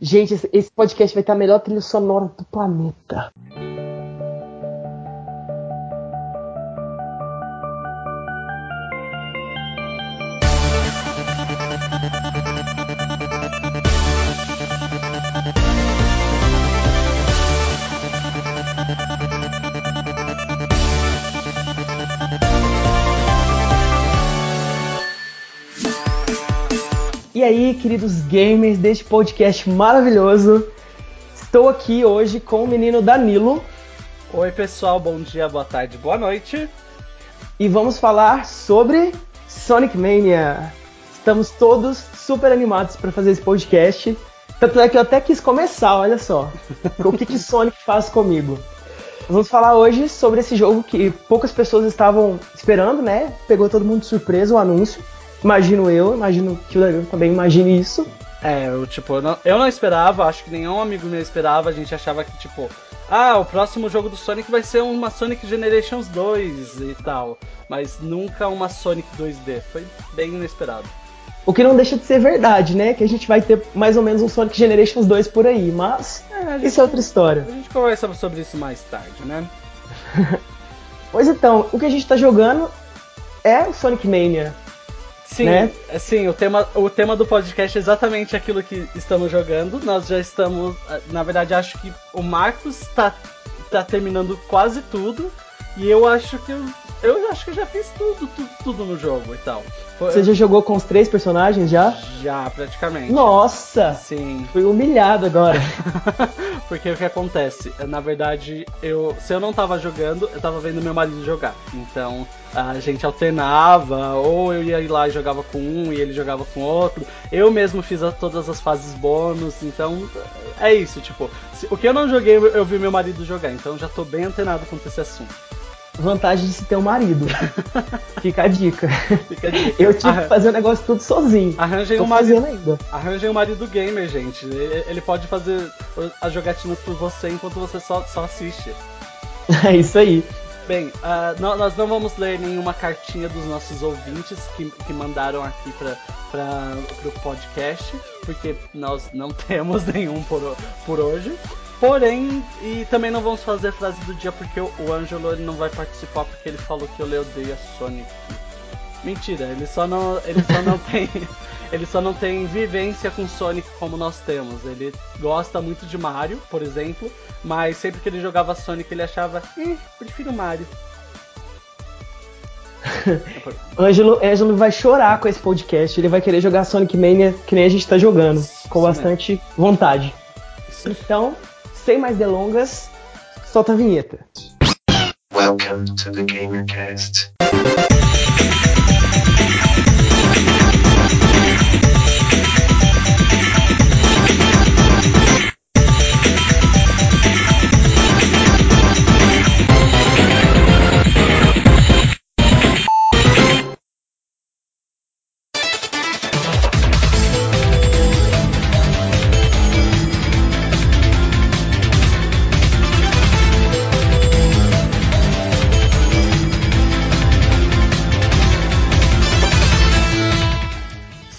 Gente, esse podcast vai ter a melhor trilha sonora do planeta. Aí, queridos gamers deste podcast maravilhoso, estou aqui hoje com o menino Danilo. Oi, pessoal, bom dia, boa tarde, boa noite. E vamos falar sobre Sonic Mania. Estamos todos super animados para fazer esse podcast. Tanto é que eu até quis começar, olha só. o que, que Sonic faz comigo? Vamos falar hoje sobre esse jogo que poucas pessoas estavam esperando, né? Pegou todo mundo de surpresa o anúncio. Imagino eu, imagino que o Danilo também imagine isso. É, eu, tipo, eu não, eu não esperava, acho que nenhum amigo meu esperava, a gente achava que, tipo, ah, o próximo jogo do Sonic vai ser uma Sonic Generations 2 e tal. Mas nunca uma Sonic 2D. Foi bem inesperado. O que não deixa de ser verdade, né? Que a gente vai ter mais ou menos um Sonic Generations 2 por aí, mas é, isso é outra história. A gente conversa sobre isso mais tarde, né? pois então, o que a gente tá jogando é o Sonic Mania. Sim, né? sim o, tema, o tema do podcast é exatamente aquilo que estamos jogando. Nós já estamos. Na verdade, acho que o Marcos está tá terminando quase tudo. E eu acho que eu, eu acho que eu já fiz tudo, tudo, tudo no jogo e tal. Você já jogou com os três personagens já? Já, praticamente. Nossa! Sim. Fui humilhado agora. Porque o que acontece? Na verdade, eu se eu não tava jogando, eu tava vendo meu marido jogar. Então, a gente alternava, ou eu ia lá e jogava com um e ele jogava com outro. Eu mesmo fiz a, todas as fases bônus, então é isso, tipo, se, o que eu não joguei, eu vi meu marido jogar, então já tô bem antenado com esse assunto vantagem de se ter um marido. Fica a dica. Fica a dica. Eu tive Arran... que fazer o negócio tudo sozinho. Arranjei Tô um marido. Ainda. Arranjei um marido gamer, gente. Ele pode fazer as jogatinas por você enquanto você só, só assiste. É isso aí. Bem, uh, nós não vamos ler nenhuma cartinha dos nossos ouvintes que, que mandaram aqui para o podcast, porque nós não temos nenhum por, por hoje. Porém, e também não vamos fazer a frase do dia porque o, o Angelo ele não vai participar porque ele falou que eu odeio a Sonic. Mentira, ele só não, ele só não tem, ele só não tem vivência com Sonic como nós temos. Ele gosta muito de Mario, por exemplo, mas sempre que ele jogava Sonic ele achava, eh, prefiro Mario. Ângelo, Ângelo vai chorar com esse podcast. Ele vai querer jogar Sonic Mania que nem a gente tá jogando, com bastante vontade. Então, sem mais delongas, solta a vinheta. Welcome to the GamerCast.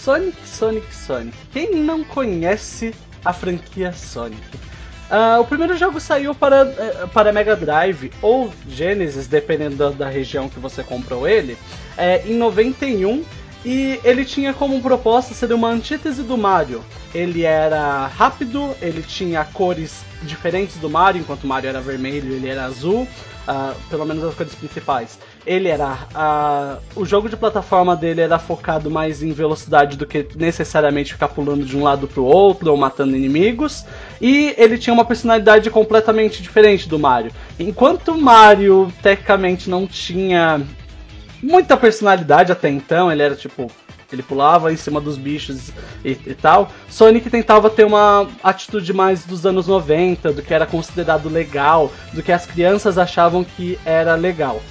Sonic Sonic. Quem não conhece a franquia Sonic? Uh, o primeiro jogo saiu para, uh, para Mega Drive ou Genesis, dependendo da, da região que você comprou ele, é, em 91 e ele tinha como proposta ser uma antítese do Mario. Ele era rápido, ele tinha cores diferentes do Mario, enquanto o Mario era vermelho ele era azul, uh, pelo menos as cores principais ele era. A, o jogo de plataforma dele era focado mais em velocidade do que necessariamente ficar pulando de um lado pro outro ou matando inimigos. E ele tinha uma personalidade completamente diferente do Mario. Enquanto Mario, tecnicamente, não tinha muita personalidade até então, ele era tipo. Ele pulava em cima dos bichos e, e, tal. Sonic tentava ter uma atitude mais dos anos 90, do que era considerado legal, do que as crianças achavam que era legal.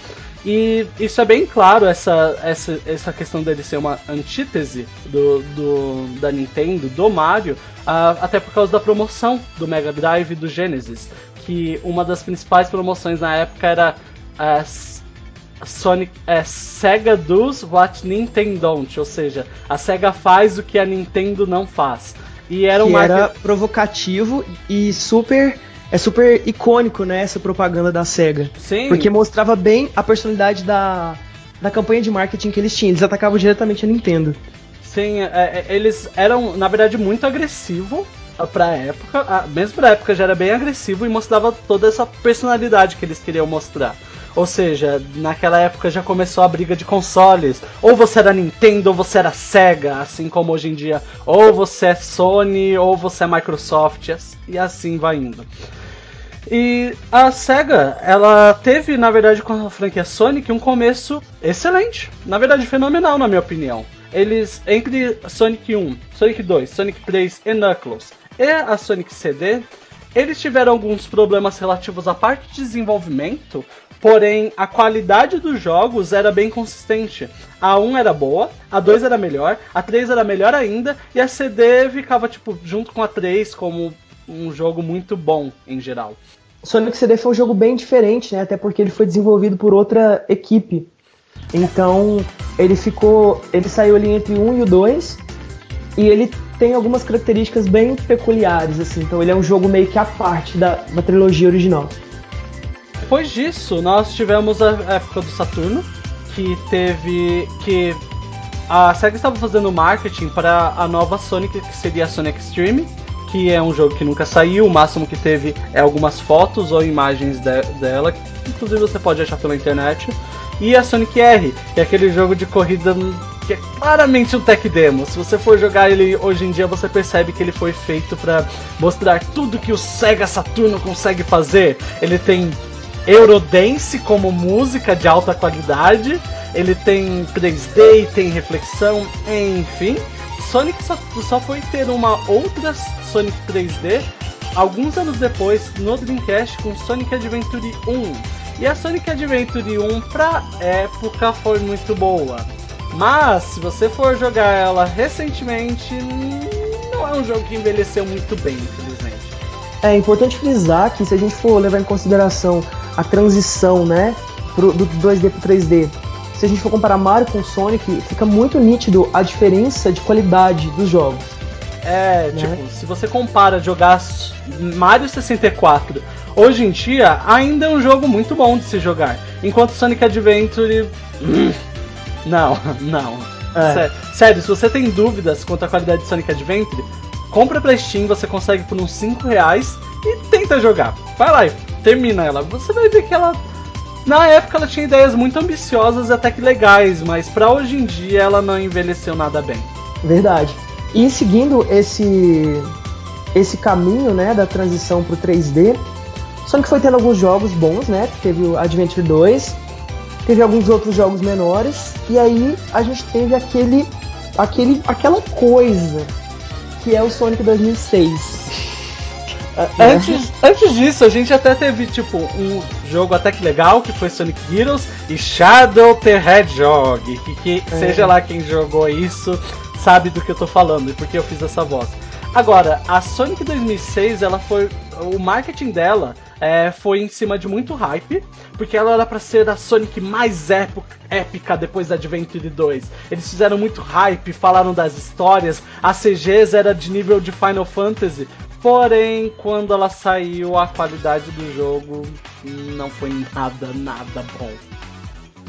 E isso é bem claro, essa, essa, essa questão dele ser uma antítese do, do da Nintendo, do Mario, uh, até por causa da promoção do Mega Drive e do Genesis. Que uma das principais promoções na época era uh, Sonic, é, Sega does what Nintendo don't, ou seja, a Sega faz o que a Nintendo não faz. E era um que market... era provocativo e super é super icônico, né, essa propaganda da SEGA. Sim. Porque mostrava bem a personalidade da, da campanha de marketing que eles tinham. Eles atacavam diretamente a Nintendo. Sim, é, é, eles eram, na verdade, muito agressivos pra época. Mesmo pra época já era bem agressivo e mostrava toda essa personalidade que eles queriam mostrar. Ou seja, naquela época já começou a briga de consoles. Ou você era Nintendo ou você era Sega, assim como hoje em dia. Ou você é Sony ou você é Microsoft. E assim vai indo. E a SEGA, ela teve, na verdade, com a franquia Sonic, um começo excelente. Na verdade, fenomenal, na minha opinião. Eles, entre Sonic 1, Sonic 2, Sonic 3 e Knuckles e a Sonic CD, eles tiveram alguns problemas relativos à parte de desenvolvimento, Porém, a qualidade dos jogos era bem consistente. A 1 era boa, a 2 era melhor, a 3 era melhor ainda, e a CD ficava, tipo, junto com a 3 como um jogo muito bom em geral. Sonic CD foi um jogo bem diferente, né? Até porque ele foi desenvolvido por outra equipe. Então, ele ficou. Ele saiu ali entre o 1 e o 2. E ele tem algumas características bem peculiares, assim. Então, ele é um jogo meio que à parte da, da trilogia original. Depois disso, nós tivemos a época do Saturno, que teve. que a SEGA estava fazendo marketing para a nova Sonic, que seria a Sonic Extreme, que é um jogo que nunca saiu, o máximo que teve é algumas fotos ou imagens de, dela, que inclusive você pode achar pela internet. E a Sonic R, que é aquele jogo de corrida que é claramente um tech demo. Se você for jogar ele hoje em dia, você percebe que ele foi feito para mostrar tudo que o Sega Saturno consegue fazer. Ele tem Eurodance como música de alta qualidade. Ele tem 3D, tem reflexão, enfim. Sonic só, só foi ter uma outra Sonic 3D alguns anos depois no Dreamcast com Sonic Adventure 1. E a Sonic Adventure 1 pra época foi muito boa. Mas se você for jogar ela recentemente, não é um jogo que envelheceu muito bem, infelizmente. É importante frisar que se a gente for levar em consideração a transição, né, pro, do 2D para 3D. Se a gente for comparar Mario com Sonic, fica muito nítido a diferença de qualidade dos jogos. É, né? tipo, se você compara jogar Mario 64 hoje em dia, ainda é um jogo muito bom de se jogar. Enquanto Sonic Adventure. Não, não. É. Sério, sério, se você tem dúvidas quanto à qualidade de Sonic Adventure, compra pra Steam, você consegue por uns 5 reais e tenta jogar. Vai lá, termina ela, você vai ver que ela. Na época ela tinha ideias muito ambiciosas e até que legais, mas para hoje em dia ela não envelheceu nada bem. Verdade. E seguindo esse esse caminho, né, da transição pro 3D, só que foi tendo alguns jogos bons, né? Teve o Adventure 2, teve alguns outros jogos menores, e aí a gente teve aquele aquele aquela coisa que é o Sonic 2006. Antes, antes disso, a gente até teve, tipo, um jogo até que legal, que foi Sonic Heroes e Shadow the Hedgehog. Que, que é. seja lá quem jogou isso, sabe do que eu tô falando e porque eu fiz essa voz. Agora, a Sonic 2006, ela foi. O marketing dela é, foi em cima de muito hype, porque ela era para ser a Sonic mais épica depois da Adventure 2. Eles fizeram muito hype, falaram das histórias, a CGs era de nível de Final Fantasy, Porém, quando ela saiu, a qualidade do jogo não foi nada, nada bom.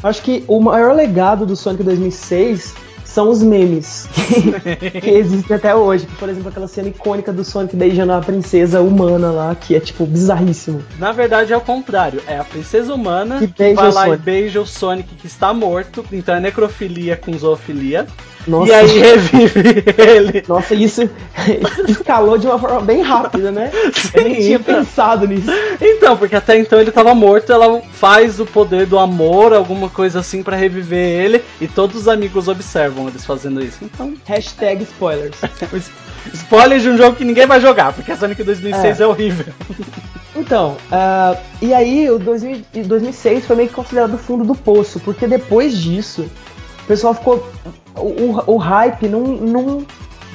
Acho que o maior legado do Sonic 2006 são os memes que existem até hoje. Por exemplo, aquela cena icônica do Sonic beijando a princesa humana lá, que é tipo bizarríssimo. Na verdade é o contrário, é a princesa humana que, que vai lá Sonic. e beija o Sonic que está morto, então é necrofilia com zoofilia. Nossa. E aí revive ele. Nossa, isso escalou de uma forma bem rápida, né? Sim, Eu nem tinha então. pensado nisso. Então, porque até então ele estava morto, ela faz o poder do amor, alguma coisa assim para reviver ele, e todos os amigos observam eles fazendo isso. Então. Hashtag spoilers. Spoiler de um jogo que ninguém vai jogar, porque a Sonic 2006 é, é horrível. Então, uh, e aí o 2000, 2006 foi meio que considerado o fundo do poço, porque depois disso o pessoal ficou o, o hype não, não,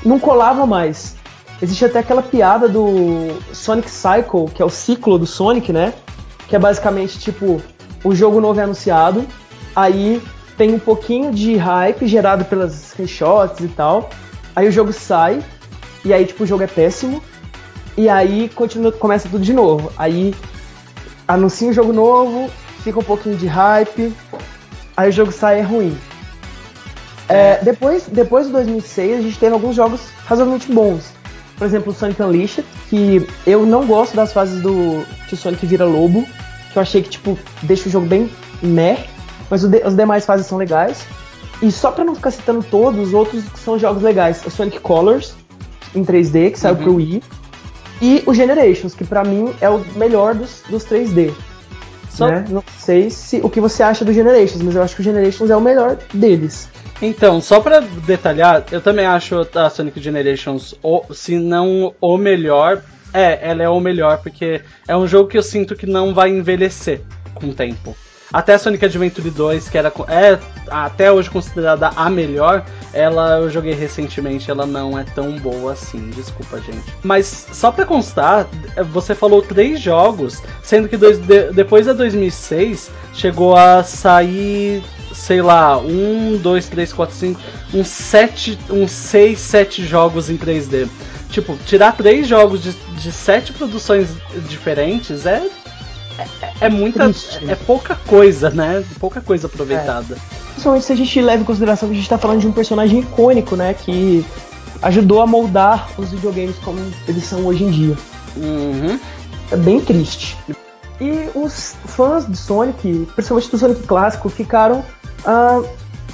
não colava mais. Existe até aquela piada do Sonic Cycle, que é o ciclo do Sonic, né? Que é basicamente tipo: o jogo novo é anunciado, aí tem um pouquinho de hype gerado pelas screenshots e tal, aí o jogo sai, e aí, tipo, o jogo é péssimo, e aí continua, começa tudo de novo. Aí anuncia um jogo novo, fica um pouquinho de hype, aí o jogo sai é ruim. É, depois, depois de 2006, a gente teve alguns jogos razoavelmente bons. Por exemplo, o Sonic Unleashed, que eu não gosto das fases do que o Sonic vira lobo, que eu achei que tipo deixa o jogo bem meh, mas de, as demais fases são legais. E só pra não ficar citando todos, os outros são jogos legais. O Sonic Colors, em 3D, que saiu uhum. pro Wii. E o Generations, que para mim é o melhor dos, dos 3D. Só... Né? Não sei se o que você acha do Generations, mas eu acho que o Generations é o melhor deles. Então, só para detalhar, eu também acho a Sonic Generations, o, se não o melhor, é, ela é o melhor, porque é um jogo que eu sinto que não vai envelhecer com o tempo. Até Sonic Adventure 2, que era é até hoje considerada a melhor, ela eu joguei recentemente, ela não é tão boa assim, desculpa, gente. Mas só pra constar, você falou três jogos, sendo que dois, de, depois da 2006 chegou a sair sei lá, um, dois, três, quatro, cinco, uns sete, uns seis, sete jogos em 3D. Tipo, tirar três jogos de, de sete produções diferentes é é, é muita. Triste. É pouca coisa, né? Pouca coisa aproveitada. É. Principalmente se a gente leva em consideração que a gente tá falando de um personagem icônico, né? Que ajudou a moldar os videogames como eles são hoje em dia. Uhum. É bem triste. E os fãs de Sonic, principalmente do Sonic clássico, ficaram uh,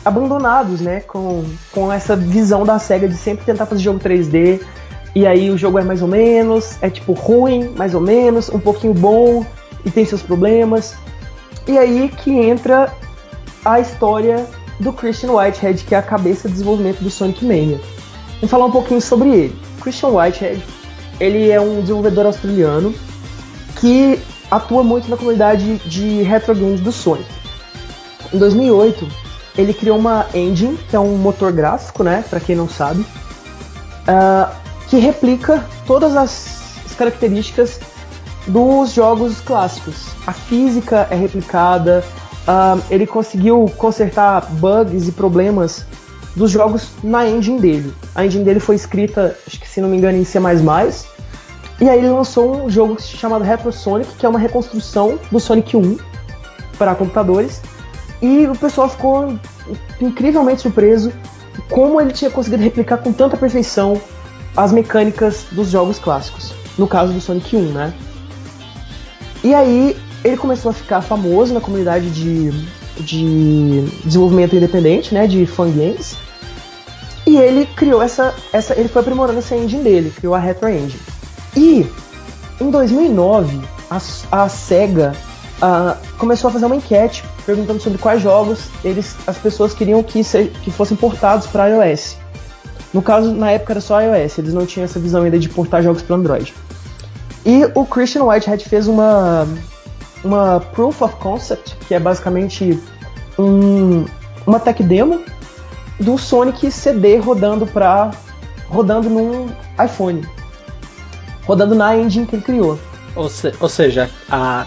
abandonados, né? Com, com essa visão da SEGA de sempre tentar fazer jogo 3D. E aí o jogo é mais ou menos, é tipo ruim, mais ou menos, um pouquinho bom, e tem seus problemas. E aí que entra a história do Christian Whitehead, que é a cabeça de desenvolvimento do Sonic Mania. Vamos falar um pouquinho sobre ele. Christian Whitehead, ele é um desenvolvedor australiano que atua muito na comunidade de retro games do Sonic. Em 2008, ele criou uma engine, que é um motor gráfico, né, para quem não sabe, uh, que replica todas as características dos jogos clássicos. A física é replicada, uh, ele conseguiu consertar bugs e problemas dos jogos na engine dele. A engine dele foi escrita, acho que se não me engano, em C++, e aí ele lançou um jogo chamado Retro Sonic, que é uma reconstrução do Sonic 1 para computadores. E o pessoal ficou incrivelmente surpreso como ele tinha conseguido replicar com tanta perfeição as mecânicas dos jogos clássicos. No caso do Sonic 1, né? E aí ele começou a ficar famoso na comunidade de, de desenvolvimento independente, né, de fangames. E ele criou essa, essa, ele foi aprimorando essa engine dele, criou a Retro Engine. E em 2009 a, a Sega começou a fazer uma enquete perguntando sobre quais jogos eles, as pessoas queriam que, se, que fossem portados para iOS. No caso, na época era só iOS, eles não tinham essa visão ainda de portar jogos para Android. E o Christian Whitehead fez uma, uma Proof of Concept, que é basicamente um, uma tech demo do Sonic CD rodando para rodando num iPhone, rodando na engine que ele criou. Ou, se, ou seja, a,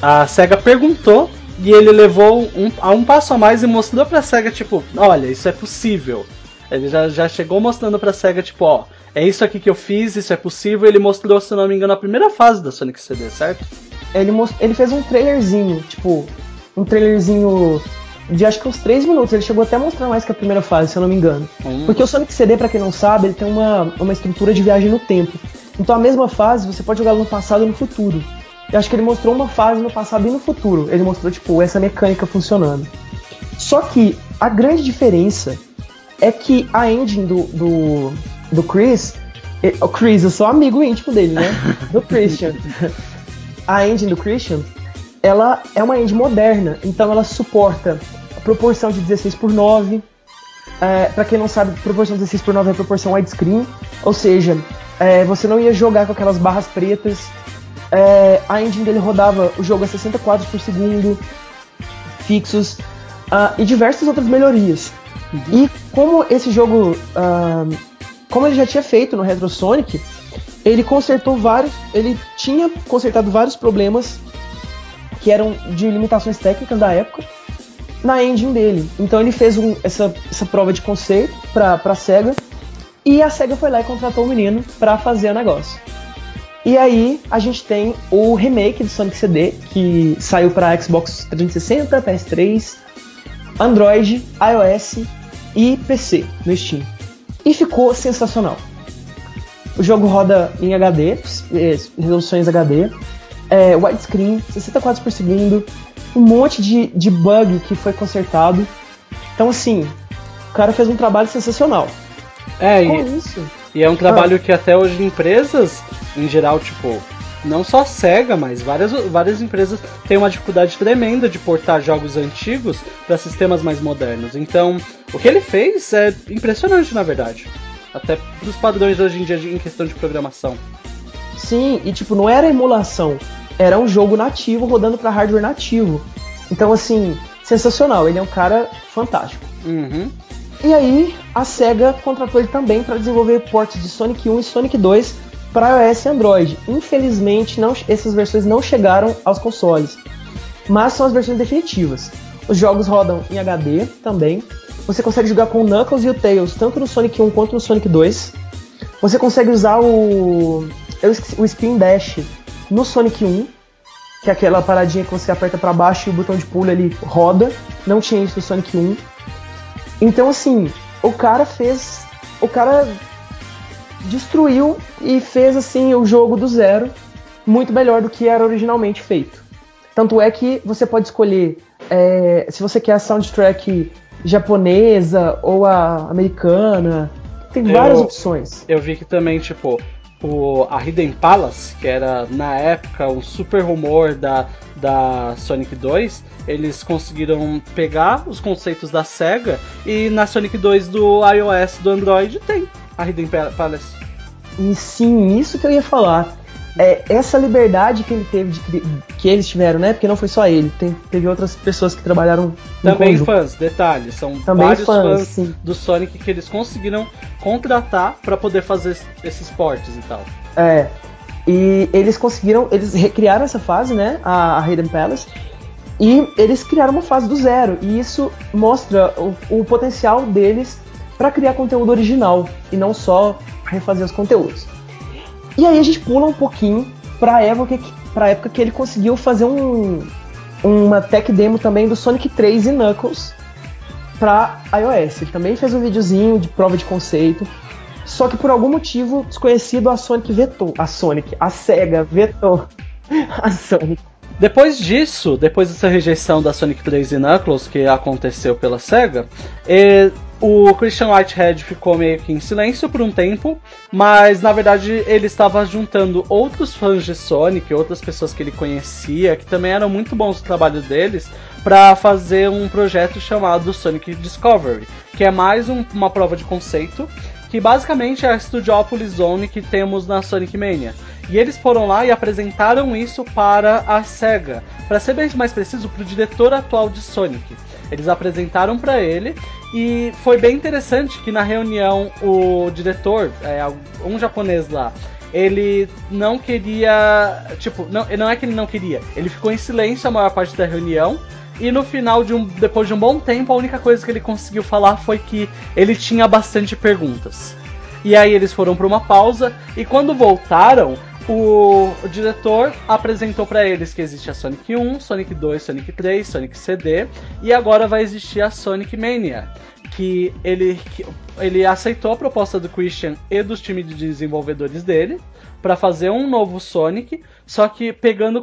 a Sega perguntou e ele levou um, a um passo a mais e mostrou pra SEGA, tipo, olha, isso é possível. Ele já, já chegou mostrando pra SEGA, tipo, ó, é isso aqui que eu fiz, isso é possível. Ele mostrou, se não me engano, a primeira fase da Sonic CD, certo? Ele, ele fez um trailerzinho, tipo, um trailerzinho de acho que uns 3 minutos. Ele chegou até a mostrar mais que a primeira fase, se eu não me engano. Hum. Porque o Sonic CD, para quem não sabe, ele tem uma, uma estrutura de viagem no tempo. Então a mesma fase você pode jogar no passado e no futuro. Eu acho que ele mostrou uma fase no passado e no futuro. Ele mostrou, tipo, essa mecânica funcionando. Só que a grande diferença é que a engine do, do, do Chris. O Chris, eu sou amigo íntimo dele, né? Do Christian. a engine do Christian, ela é uma engine moderna, então ela suporta a proporção de 16 por 9. É, para quem não sabe, proporção 16 por 9 é a proporção widescreen, ou seja, é, você não ia jogar com aquelas barras pretas. É, a engine dele rodava o jogo a 60 quadros por segundo, fixos, uh, e diversas outras melhorias. Uhum. E como esse jogo uh, como ele já tinha feito no Retro Sonic, ele consertou vários, ele tinha consertado vários problemas que eram de limitações técnicas da época na engine dele. Então ele fez um, essa, essa prova de conceito para a Sega E a SEGA foi lá e contratou o menino para fazer o negócio. E aí a gente tem o remake do Sonic CD, que saiu para Xbox 360, PS3, Android, iOS e PC no Steam. E ficou sensacional. O jogo roda em HD, eh, resoluções HD, é, widescreen, 60 quadros por segundo, um monte de, de bug que foi consertado. Então, assim, o cara fez um trabalho sensacional. É, Com e, isso. E é um trabalho ah. que até hoje empresas, em geral, tipo, não só SEGA, mas várias, várias empresas têm uma dificuldade tremenda de portar jogos antigos para sistemas mais modernos. Então, o que ele fez é impressionante, na verdade. Até dos padrões hoje em dia em questão de programação. Sim, e tipo, não era emulação, era um jogo nativo rodando para hardware nativo. Então, assim, sensacional. Ele é um cara fantástico. Uhum. E aí, a SEGA contratou ele também para desenvolver ports de Sonic 1 e Sonic 2 para iOS e Android. Infelizmente, não, essas versões não chegaram aos consoles, mas são as versões definitivas. Os jogos rodam em HD também. Você consegue jogar com o Knuckles e o Tails tanto no Sonic 1 quanto no Sonic 2. Você consegue usar o, o Spin Dash no Sonic 1, que é aquela paradinha que você aperta para baixo e o botão de pulo ele roda. Não tinha isso no Sonic 1. Então assim, o cara fez, o cara destruiu e fez assim o jogo do zero muito melhor do que era originalmente feito. Tanto é que você pode escolher é, se você quer a soundtrack japonesa ou a americana. Tem várias eu, opções. Eu vi que também, tipo, o, a Hidden Palace, que era na época um super rumor da, da Sonic 2, eles conseguiram pegar os conceitos da SEGA e na Sonic 2 do iOS do Android tem a Hidden Palace. E sim, isso que eu ia falar. É, essa liberdade que ele teve, de, que eles tiveram, né? Porque não foi só ele, tem, teve outras pessoas que trabalharam Também fãs, detalhes, são Também vários fãs, fãs do Sonic que eles conseguiram contratar para poder fazer esses portes e tal. É. E eles conseguiram, eles recriaram essa fase, né? A, a Hidden Palace. E eles criaram uma fase do zero. E isso mostra o, o potencial deles para criar conteúdo original e não só refazer os conteúdos. E aí a gente pula um pouquinho para época que, pra época que ele conseguiu fazer um, uma tech demo também do Sonic 3 e Knuckles para iOS. Ele também fez um videozinho de prova de conceito. Só que por algum motivo desconhecido a Sonic vetou. A Sonic, a SEGA vetou a Sonic. Depois disso, depois dessa rejeição da Sonic 3 e Knuckles que aconteceu pela SEGA, eh, o Christian Whitehead ficou meio que em silêncio por um tempo, mas na verdade ele estava juntando outros fãs de Sonic, outras pessoas que ele conhecia, que também eram muito bons no trabalho deles, para fazer um projeto chamado Sonic Discovery, que é mais um, uma prova de conceito, que basicamente é a Studiopolis Zone que temos na Sonic Mania. E eles foram lá e apresentaram isso para a SEGA, para ser bem mais preciso, para o diretor atual de Sonic. Eles apresentaram para ele e foi bem interessante que na reunião o diretor, é, um japonês lá, ele não queria. Tipo, não, não é que ele não queria, ele ficou em silêncio a maior parte da reunião. E no final de um. Depois de um bom tempo, a única coisa que ele conseguiu falar foi que ele tinha bastante perguntas. E aí eles foram para uma pausa e quando voltaram, o, o diretor apresentou para eles que existe a Sonic 1, Sonic 2, Sonic 3, Sonic CD e agora vai existir a Sonic Mania. Que ele, que ele aceitou a proposta do Christian e dos times de desenvolvedores dele para fazer um novo Sonic, só que pegando,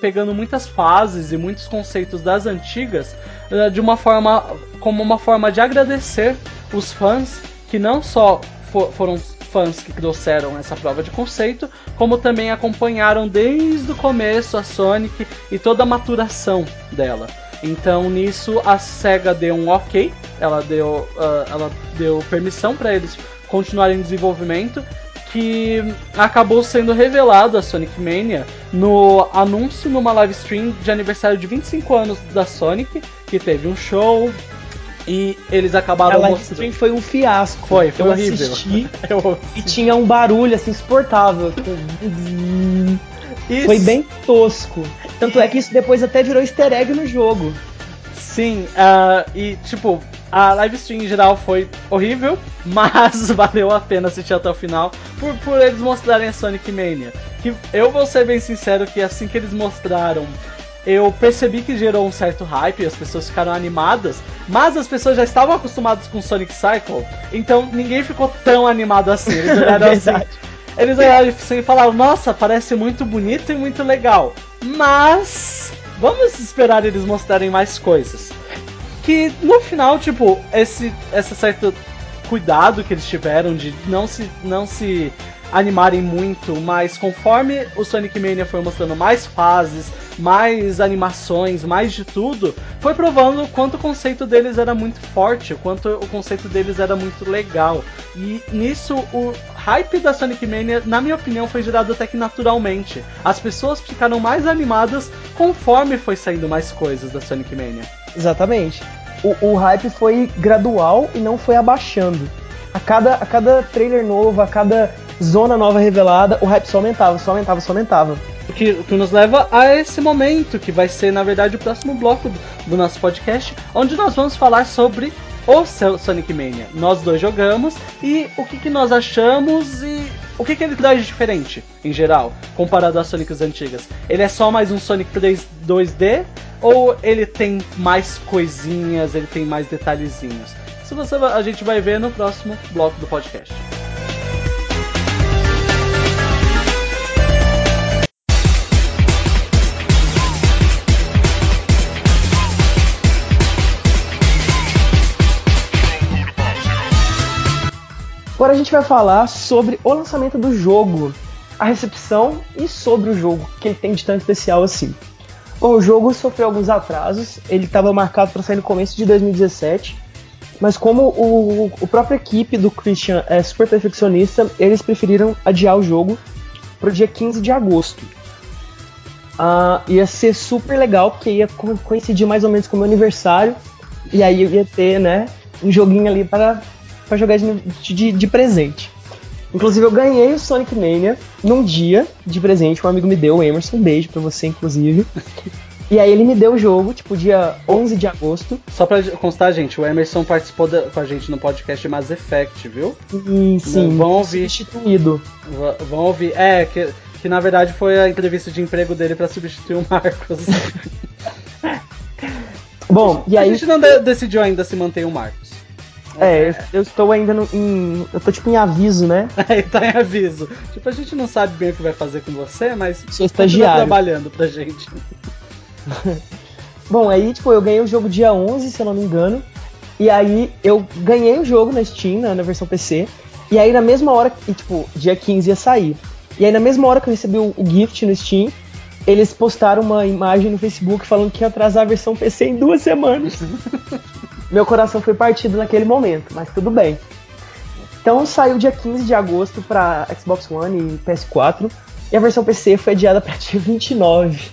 pegando muitas fases e muitos conceitos das antigas eh, de uma forma como uma forma de agradecer os fãs que não só for, foram fãs que trouxeram essa prova de conceito, como também acompanharam desde o começo a Sonic e toda a maturação dela. Então nisso a Sega deu um ok, ela deu, uh, ela deu permissão para eles continuarem em desenvolvimento, que acabou sendo revelado a Sonic Mania no anúncio numa live stream de aniversário de 25 anos da Sonic, que teve um show, e eles acabaram a mostrando. foi um fiasco. Foi, foi eu horrível. Assisti, eu assisti. E tinha um barulho assim insuportável. Isso. Foi bem tosco. Tanto é que isso depois até virou easter egg no jogo. Sim, uh, e tipo, A live stream em geral foi horrível, mas valeu a pena assistir até o final por, por eles mostrarem a Sonic Mania. Que eu vou ser bem sincero que assim que eles mostraram eu percebi que gerou um certo hype, as pessoas ficaram animadas, mas as pessoas já estavam acostumadas com Sonic Cycle, então ninguém ficou tão animado assim. Eles olharam assim. Eles olharam assim e falaram, nossa, parece muito bonito e muito legal. Mas vamos esperar eles mostrarem mais coisas. Que no final, tipo, esse, esse certo cuidado que eles tiveram de não se, não se animarem muito, mas conforme o Sonic Mania foi mostrando mais fases, mais animações, mais de tudo, foi provando o quanto o conceito deles era muito forte, o quanto o conceito deles era muito legal. E nisso o hype da Sonic Mania, na minha opinião, foi gerado até que naturalmente. As pessoas ficaram mais animadas conforme foi saindo mais coisas da Sonic Mania. Exatamente. O, o hype foi gradual e não foi abaixando. A cada, a cada trailer novo, a cada zona nova revelada, o hype só aumentava, só aumentava, só aumentava. O que, o que nos leva a esse momento, que vai ser, na verdade, o próximo bloco do, do nosso podcast, onde nós vamos falar sobre o Sonic Mania. Nós dois jogamos e o que, que nós achamos e o que, que ele traz de diferente, em geral, comparado às Sonics antigas. Ele é só mais um Sonic 3 2D ou ele tem mais coisinhas, ele tem mais detalhezinhos? Você, a gente vai ver no próximo bloco do podcast. Agora a gente vai falar sobre o lançamento do jogo, a recepção e sobre o jogo, que ele tem de tão especial assim. Bom, o jogo sofreu alguns atrasos, ele estava marcado para sair no começo de 2017, mas como o, o própria equipe do Christian é super perfeccionista, eles preferiram adiar o jogo para o dia 15 de agosto. Uh, ia ser super legal, porque ia coincidir mais ou menos com o meu aniversário, e aí eu ia ter, né, um joguinho ali para para jogar de, de, de, presente. Inclusive, eu ganhei o Sonic Mania num dia de presente. Um amigo me deu, o Emerson. Um beijo pra você, inclusive. E aí ele me deu o jogo, tipo, dia 11 de agosto. Só pra constar, gente, o Emerson participou da, com a gente no podcast Mass Effect, viu? Sim, sim. Vão ouvir. Substituído. Vão ouvir. É, que, que na verdade foi a entrevista de emprego dele para substituir o Marcos. Bom, e aí. A gente não de decidiu ainda se manter o Marcos. É, eu estou ainda no, em. Eu tô tipo em aviso, né? É, tá em aviso. Tipo, a gente não sabe bem o que vai fazer com você, mas. Sou estagiário. trabalhando pra gente. Bom, aí, tipo, eu ganhei o jogo dia 11, se eu não me engano. E aí eu ganhei o jogo na Steam, né, na versão PC. E aí na mesma hora, e, tipo, dia 15 ia sair. E aí na mesma hora que eu recebi o, o gift no Steam, eles postaram uma imagem no Facebook falando que ia atrasar a versão PC em duas semanas. Meu coração foi partido naquele momento, mas tudo bem. Então saiu dia 15 de agosto para Xbox One e PS4 e a versão PC foi adiada para dia 29.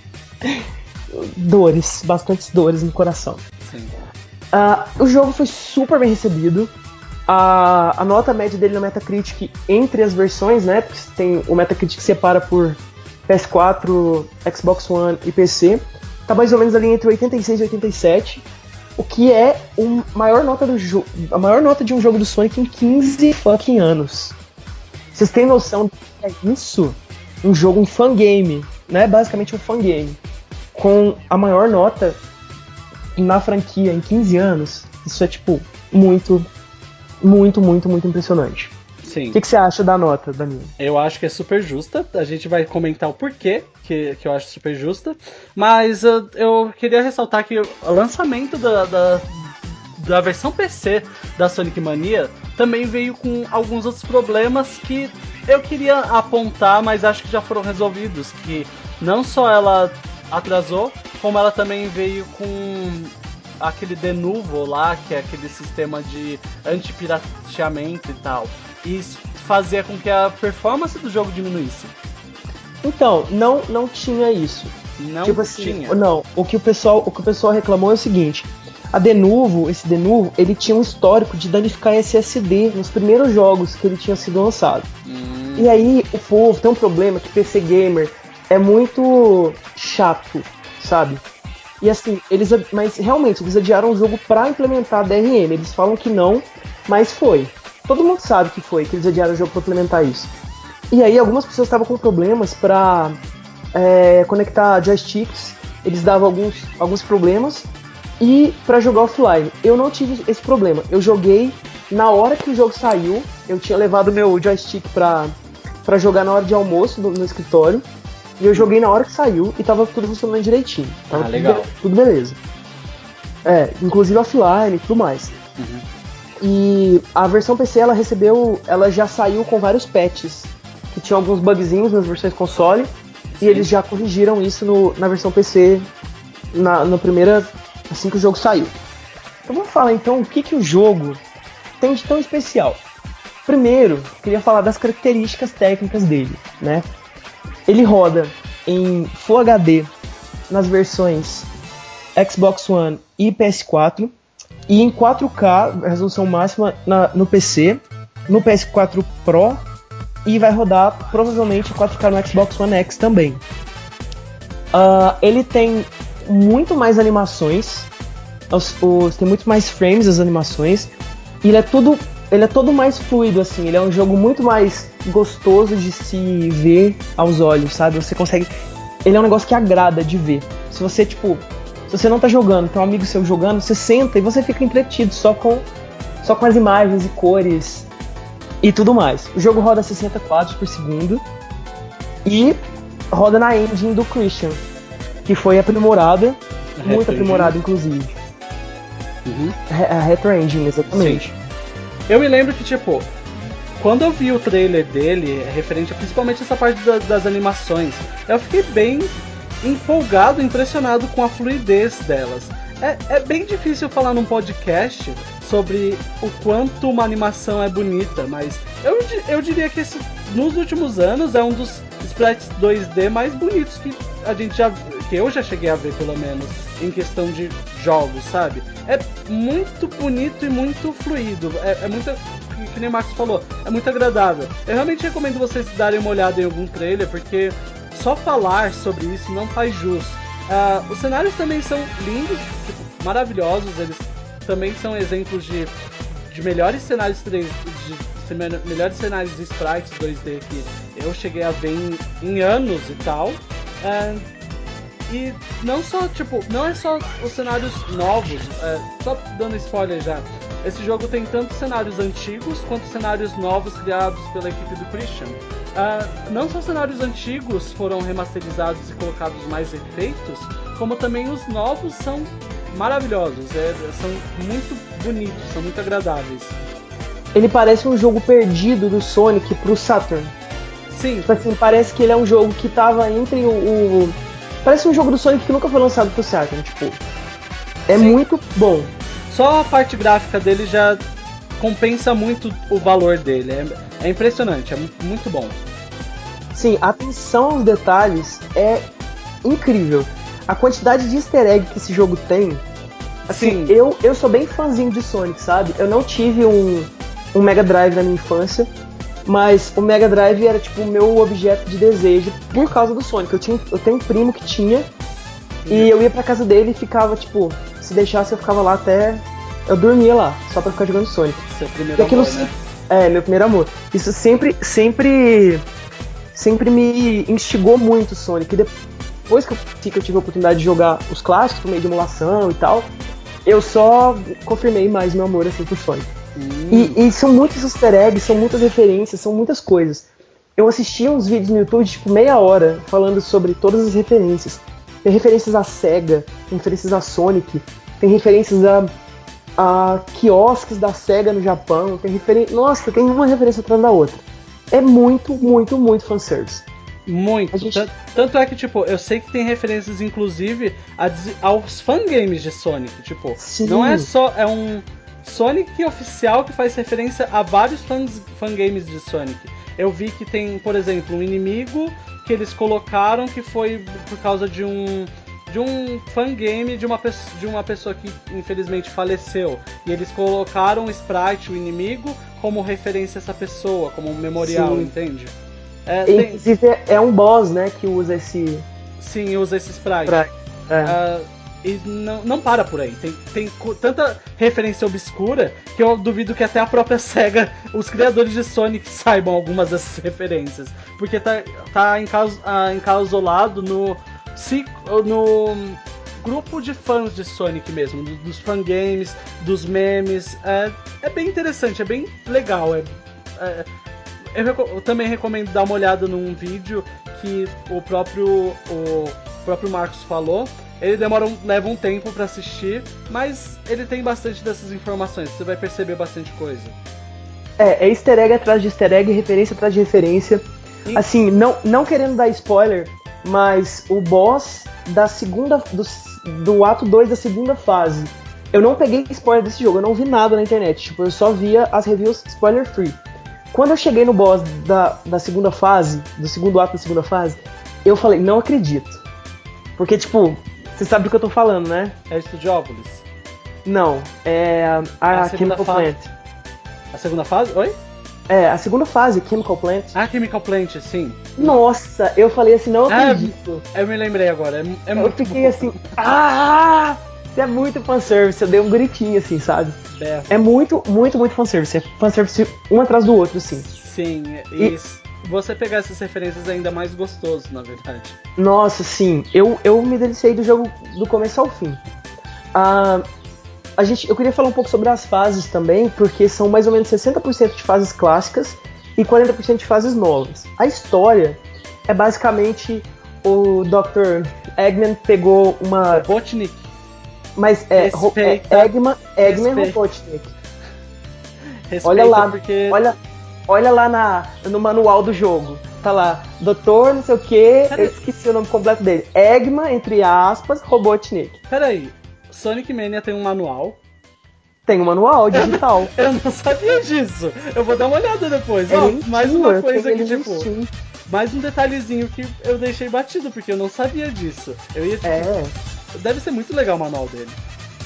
Dores, bastantes dores no coração. Uh, o jogo foi super bem recebido. A, a, nota média dele no Metacritic entre as versões, né? Porque tem o Metacritic separa por PS4, Xbox One e PC, tá mais ou menos ali entre 86 e 87 o que é o maior nota do a maior nota de um jogo do Sonic em 15 fucking anos. Vocês têm noção do que é isso? Um jogo, um fangame, né? Basicamente um fangame, com a maior nota na franquia em 15 anos. Isso é tipo muito, muito, muito, muito impressionante. Sim. O que, que, você acha da nota, Danilo? Eu acho que é super justa. A gente vai comentar o porquê que, que eu acho super justa. Mas uh, eu queria ressaltar que o lançamento da, da, da versão PC da Sonic Mania também veio com alguns outros problemas que eu queria apontar, mas acho que já foram resolvidos. Que não só ela atrasou, como ela também veio com aquele denuvo lá, que é aquele sistema de anti-pirateamento e tal. E isso fazia com que a performance do jogo diminuísse. Então, não, não tinha isso. Não tipo assim, tinha. Não, o que o pessoal, o que o pessoal reclamou é o seguinte: a Denuvo, esse Denuvo, ele tinha um histórico de danificar SSD nos primeiros jogos que ele tinha sido lançado. Hum. E aí o povo tem um problema que PC gamer é muito chato, sabe? E assim, eles. Mas realmente, eles adiaram o jogo pra implementar a DRM. Eles falam que não, mas foi. Todo mundo sabe que foi, que eles adiaram o jogo pra implementar isso. E aí algumas pessoas estavam com problemas pra é, conectar joysticks. Eles davam alguns, alguns problemas. E para jogar offline, eu não tive esse problema. Eu joguei na hora que o jogo saiu. Eu tinha levado meu joystick pra, pra jogar na hora de almoço no, no escritório. E eu joguei na hora que saiu e tava tudo funcionando direitinho. Tava Ah, tudo, legal. be- tudo beleza. É, inclusive offline e tudo mais. Uhum. E a versão PC ela recebeu, ela já saiu com vários patches que tinham alguns bugzinhos nas versões console e eles já corrigiram isso no- na versão PC na, na primeira assim que o jogo saiu. Então vamos falar então o que que o jogo tem de tão especial. Primeiro, queria falar das características técnicas dele, né? Ele roda em Full HD nas versões Xbox One e PS4 e em 4K, resolução máxima na- no PC, no PS4 Pro e vai rodar provavelmente 4K no Xbox One X também. Ah, ele tem muito mais animações, os- os- tem muito mais frames as animações e ele é tudo ele é todo mais fluido assim, ele é um jogo muito mais gostoso de se ver aos olhos, sabe? Você consegue ele é um negócio que agrada de ver. Se você tipo se você não tá jogando, tem um amigo seu jogando, você senta e você fica entretido só com só com as imagens e cores e tudo mais. O jogo roda a 60 quadros por segundo e roda na engine do Christian, que foi aprimorada, muito aprimorada inclusive. Uhum. A Retro Engine, exatamente. Sim. Eu me lembro que, tipo, quando eu vi o trailer dele, é referente a principalmente essa parte da- das animações, eu fiquei bem empolgado, impressionado com a fluidez delas. É, é bem difícil falar num podcast sobre o quanto uma animação é bonita, mas eu, eu diria que esse, nos últimos anos é um dos sprites 2D mais bonitos que a gente já que eu já cheguei a ver pelo menos em questão de jogos, sabe? É muito bonito e muito fluido. É, é muito que, nem o Max falou, é muito agradável. Eu realmente recomendo vocês darem uma olhada em algum trailer porque só falar sobre isso não faz jus. Ah, os cenários também são lindos, tipo, maravilhosos. Eles também são exemplos de, de melhores cenários 3 de, de me- melhores cenários de sprites 2D que eu cheguei a ver em, em anos e tal. Ah, e não só, tipo, não é só os cenários novos, é, só dando spoiler já. Esse jogo tem tanto cenários antigos quanto cenários novos criados pela equipe do Christian. Ah, não só cenários antigos foram remasterizados e colocados mais efeitos, como também os novos são maravilhosos, é, são muito bonitos, são muito agradáveis. Ele parece um jogo perdido do Sonic pro Saturn. Sim, Tipo assim, parece que ele é um jogo que tava entre o. o- Parece um jogo do Sonic que nunca foi lançado pro Saturn, tipo. É Sim. muito bom. Só a parte gráfica dele já compensa muito o valor dele. É, é impressionante, é mu- muito bom. Sim, a atenção aos detalhes é incrível. A quantidade de easter egg que esse jogo tem. Assim, Sim. eu, eu sou bem fãzinho de Sonic, sabe? Eu não tive um, um Mega Drive na minha infância, mas o Mega Drive era tipo o meu objeto de desejo por causa do Sonic. Eu, tinha, eu tenho um primo que tinha, e eu ia pra casa dele e ficava, tipo, se deixasse eu ficava lá até. Eu dormia lá, só pra ficar jogando Sonic. Seu primeiro E aquilo amor, né? É, meu primeiro amor. Isso sempre, sempre, sempre me instigou muito o Sonic. E depois que eu, que eu tive a oportunidade de jogar os clássicos por meio de emulação e tal, eu só confirmei mais meu amor assim por Sonic. Hum, E, e são muitos easter eggs, são muitas referências, são muitas coisas. Eu assisti uns vídeos no YouTube de tipo meia hora falando sobre todas as referências. Tem referências à SEGA, tem referências a Sonic, tem referências a, a quiosques da SEGA no Japão, tem referência. Nossa, tem uma referência atrás da outra. É muito, muito, muito fanservice. Muito. Gente- Tan- Tanto é que, tipo, eu sei que tem referências, inclusive, a aos fangames de Sonic. Tipo, Sim. não é só. É um Sonic oficial que faz referência a vários fans, fangames de Sonic. Eu vi que tem, por exemplo, um inimigo que eles colocaram que foi por causa de um. De um fangame de uma, de uma pessoa que infelizmente faleceu. E eles colocaram o sprite, o inimigo, como referência a essa pessoa, como um memorial, Sim. entende? É, tem- é- um boss, né, que usa esse. Sim, usa esse sprite. Pra- é. Ah, e não, não para por aí. Tem, tem tanta referência obscura que eu duvido que até a própria SEGA, os criadores de Sonic, saibam algumas dessas referências. Porque tá, tá encaus, ah, encausolado no, no grupo de fãs de Sonic mesmo, dos fangames, dos memes. É, é bem interessante, é bem legal. É, é eu, eu, também recomendo dar uma olhada num vídeo que o próprio, o próprio Marcos falou. Ele demora um, leva um tempo para assistir, mas ele tem bastante dessas informações. Você vai perceber bastante coisa. É, é easter egg atrás de easter egg, referência atrás de referência. Sim. Assim, não, não querendo dar spoiler, mas o boss da segunda do, do ato 2 da segunda fase. Eu não peguei spoiler desse jogo, eu não vi nada na internet. Tipo, eu só via as reviews spoiler free. Quando eu cheguei no boss da, da segunda fase, do segundo ato da segunda fase, eu falei, não acredito. Porque, tipo, você sabe do que eu tô falando, né? É Studiópolis? Não, é a, a Chemical Plant. A segunda fase? Oi? É, a segunda fase, Chemical Plant. Ah, Chemical Plant, sim. Nossa, eu falei assim, não ah, acredito. É, eu me lembrei agora, é, é Eu fiquei bom. assim, ah! Isso é muito fanservice, eu dei um gritinho assim, sabe? É muito, muito, muito fanservice. É fanservice um atrás do outro, assim. Sim, e, e você pegar essas referências é ainda mais gostoso, na verdade. Nossa, sim. Eu, eu me deliciei do jogo do começo ao fim. Ah, a gente, eu queria falar um pouco sobre as fases também, porque são mais ou menos 60% de fases clássicas e 40% de fases novas. A história é basicamente o Dr. Eggman pegou uma. Robotnik. Mas é, Respeita. é Eggman, Eggman Robotnik. Respeita olha lá, olha, olha lá na, no manual do jogo. Tá lá, doutor, não sei o que, eu esqueci o nome completo dele. Eggman, entre aspas, Robotnik. Peraí, Sonic Mania tem um manual. Tem um manual digital. eu não sabia disso. Eu vou dar uma olhada depois. Ó, mais uma coisa que, tipo. Mais um detalhezinho que eu deixei batido, porque eu não sabia disso. Eu ia, tipo, é. Deve ser muito legal o manual dele.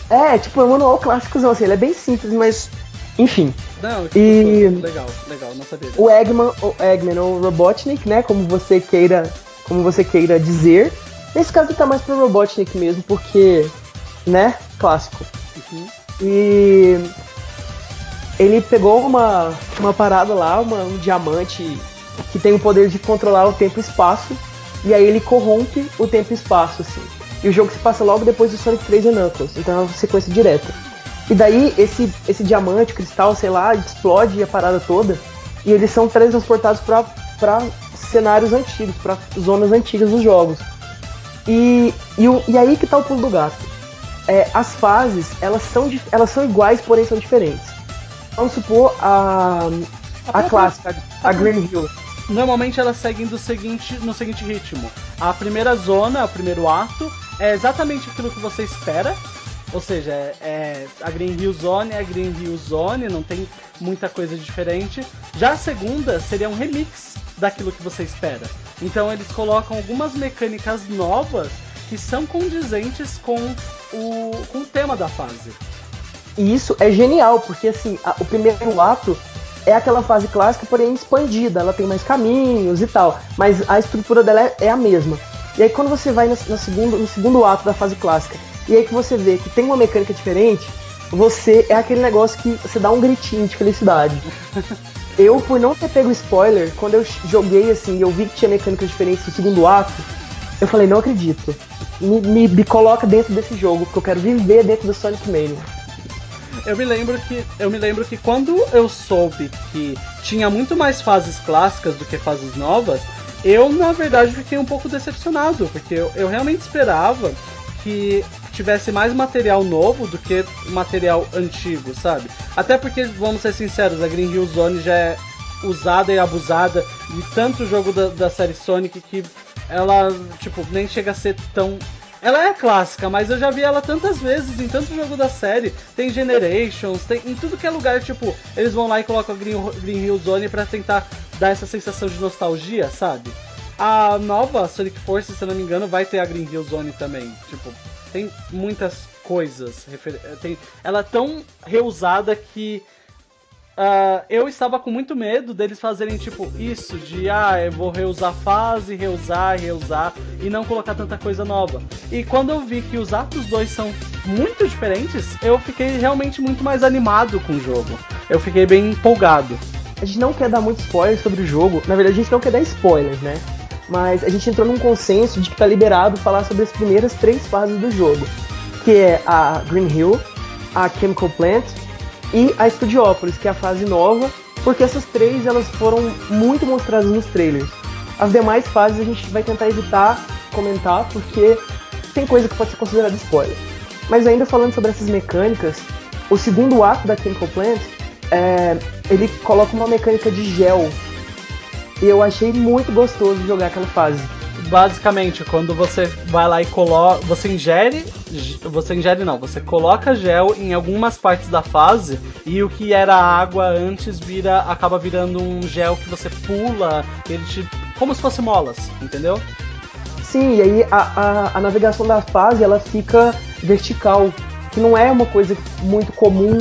É, tipo, é um manual clássico, assim, ele é bem simples, mas. Enfim. Não, e... legal, legal, não sabia. O Eggman, o Eggman, ou Robotnik, né? Como você queira. Como você queira dizer. Nesse caso tá mais pro Robotnik mesmo, porque né? Clássico. Uhum. E ele pegou uma, uma parada lá, uma, um diamante que tem o poder de controlar o tempo e espaço, e aí ele corrompe o tempo e espaço, assim. E o jogo se passa logo depois do Sonic 3 e Knuckles, então é uma sequência direta. E daí esse, esse diamante, cristal, sei lá, explode a parada toda, e eles são transportados para cenários antigos, para zonas antigas dos jogos. E, e, e aí que tá o pulo do gato é, as fases elas são, elas são iguais, porém são diferentes. Vamos supor a, a, a clássica, a, a Green Hill. Normalmente elas seguem do seguinte, no seguinte ritmo. A primeira zona, o primeiro ato, é exatamente aquilo que você espera. Ou seja, é, é a Green Hill Zone é a Green Hill Zone, não tem muita coisa diferente. Já a segunda seria um remix daquilo que você espera. Então eles colocam algumas mecânicas novas que são condizentes com o, com o tema da fase. E isso é genial, porque assim, a, o primeiro ato é aquela fase clássica, porém expandida, ela tem mais caminhos e tal, mas a estrutura dela é, é a mesma. E aí quando você vai no, no, segundo, no segundo ato da fase clássica, e aí que você vê que tem uma mecânica diferente, você é aquele negócio que você dá um gritinho de felicidade. eu, por não ter pego spoiler, quando eu joguei assim, eu vi que tinha mecânicas diferentes no segundo ato, eu falei, não acredito. Me, me, me, coloca dentro desse jogo, porque eu quero viver dentro do Sonic Mania. Eu me lembro que eu me lembro que quando eu soube que tinha muito mais fases clássicas do que fases novas, eu na verdade fiquei um pouco decepcionado, porque eu, eu realmente esperava que tivesse mais material novo do que material antigo, sabe? Até porque, vamos ser sinceros, a Green Hill Zone já é usada e abusada de tanto jogo da, da série Sonic que ela, tipo, nem chega a ser tão. Ela é clássica, mas eu já vi ela tantas vezes em tanto jogo da série. Tem Generations, tem em tudo que é lugar, tipo, eles vão lá e colocam a Green, Green Hill Zone pra tentar dar essa sensação de nostalgia, sabe? A nova Sonic Force, se eu não me engano, vai ter a Green Hill Zone também. Tipo, tem muitas coisas. Tem, ela é tão reusada que Uh, eu estava com muito medo deles fazerem tipo isso, de ah, eu vou reusar fase, reusar, reusar e não colocar tanta coisa nova. E quando eu vi que os atos dois são muito diferentes, eu fiquei realmente muito mais animado com o jogo. Eu fiquei bem empolgado. A gente não quer dar muito spoiler sobre o jogo, na verdade a gente não quer dar spoilers, né? Mas a gente entrou num consenso de que tá liberado falar sobre as primeiras três fases do jogo, que é a Green Hill, a Chemical Plant e a Studiopolis, que é a fase nova, porque essas três elas foram muito mostradas nos trailers. As demais fases a gente vai tentar evitar comentar, porque tem coisa que pode ser considerada spoiler. Mas ainda falando sobre essas mecânicas, o segundo ato da Chemical Plant, é, ele coloca uma mecânica de gel. E eu achei muito gostoso jogar aquela fase basicamente, quando você vai lá e coloca. Você ingere. Você ingere não, você coloca gel em algumas partes da fase e o que era água antes vira. acaba virando um gel que você pula, ele te. como se fosse molas, entendeu? Sim, e aí a, a, a navegação da fase ela fica vertical, que não é uma coisa muito comum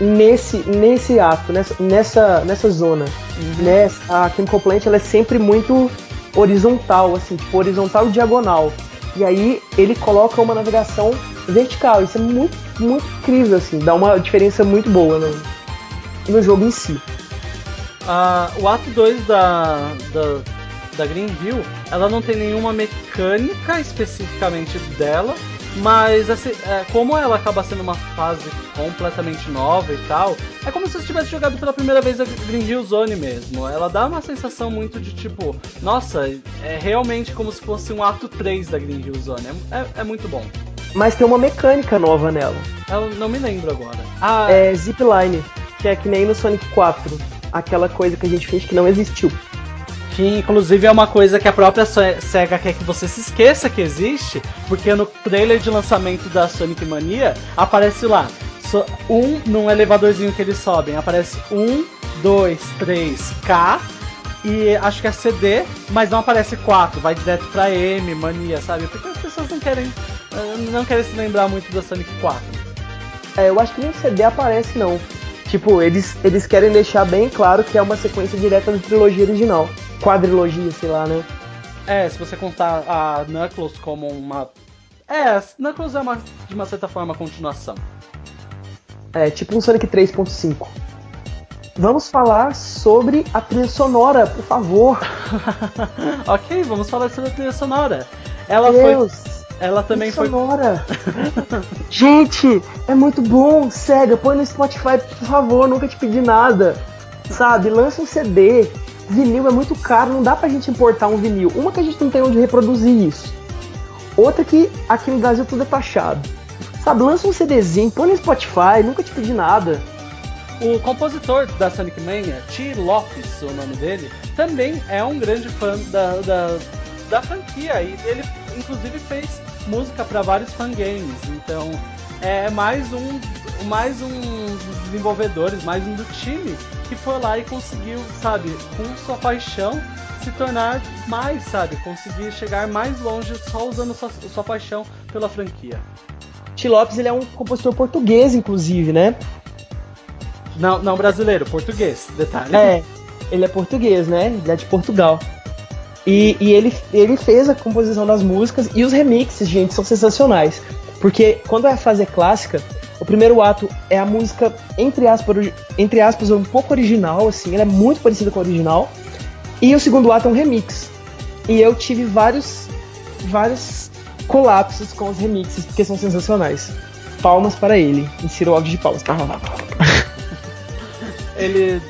nesse, nesse ato, nessa, nessa, nessa zona. Uhum. Né? A Chemical Plant ela é sempre muito horizontal, assim, tipo horizontal e diagonal. E aí ele coloca uma navegação vertical. Isso é muito, muito incrível, assim, dá uma diferença muito boa no, no jogo em si. O ato 2 da, da, da Green Hill, ela não tem nenhuma mecânica especificamente dela, mas assim, é, como ela acaba sendo uma fase completamente nova e tal, é como se você tivesse jogado pela primeira vez a Green Hill Zone mesmo. Ela dá uma sensação muito de tipo, nossa, é realmente como se fosse um ato 3 da Green Hill Zone. É, é, é muito bom. Mas tem uma mecânica nova nela. Eu não me lembro agora. Ah, é Zipline, que é que nem no Sonic 4. Aquela coisa que a gente fez que não existiu. Que inclusive é uma coisa que a própria SEGA quer que você se esqueça que existe, porque no trailer de lançamento da Sonic Mania aparece lá um num elevadorzinho que eles sobem, aparece um, dois, três, K e acho que é CD, mas não aparece 4, vai direto pra M, mania, sabe? Porque as pessoas não querem eh, não querem se lembrar muito da Sonic 4. É, eu acho que nem CD aparece não. Tipo, eles, eles querem deixar bem claro que é uma sequência direta da trilogia original quadrilogia, sei lá, né? É, se você contar a Knuckles como uma. É, Knuckles é uma, de uma certa forma continuação. É, tipo um Sonic 3.5. Vamos falar sobre a trilha sonora, por favor. ok, vamos falar sobre a trilha sonora. Ela Deus, foi. Ela também foi. Sonora! Gente, é muito bom! Sega, põe no Spotify, por favor, nunca te pedi nada. Sabe, lança um CD, vinil é muito caro, não dá pra gente importar um vinil. Uma que a gente não tem onde reproduzir isso. Outra que aqui no Brasil tudo é taxado. Sabe, lança um CDzinho, põe no Spotify, nunca te pedi nada. O compositor da Sonic Mania, T. Lopes, o nome dele, também é um grande fã da, da, da franquia e ele inclusive fez música para vários fangames. Então é mais um mais um dos desenvolvedores, mais um do time que foi lá e conseguiu, sabe, com sua paixão se tornar mais, sabe, conseguir chegar mais longe só usando sua, sua paixão pela franquia. T. Lopes ele é um compositor português, inclusive, né? Não, não brasileiro, português, detalhe. É, ele é português, né? Ele é de Portugal. E, e ele, ele fez a composição das músicas e os remixes, gente, são sensacionais. Porque quando é a fase clássica, o primeiro ato é a música, entre aspas, entre aspas, um pouco original, assim, ela é muito parecida com a original. E o segundo ato é um remix. E eu tive vários, vários colapsos com os remixes, porque são sensacionais. Palmas para ele. Insira o áudio de palmas. ele.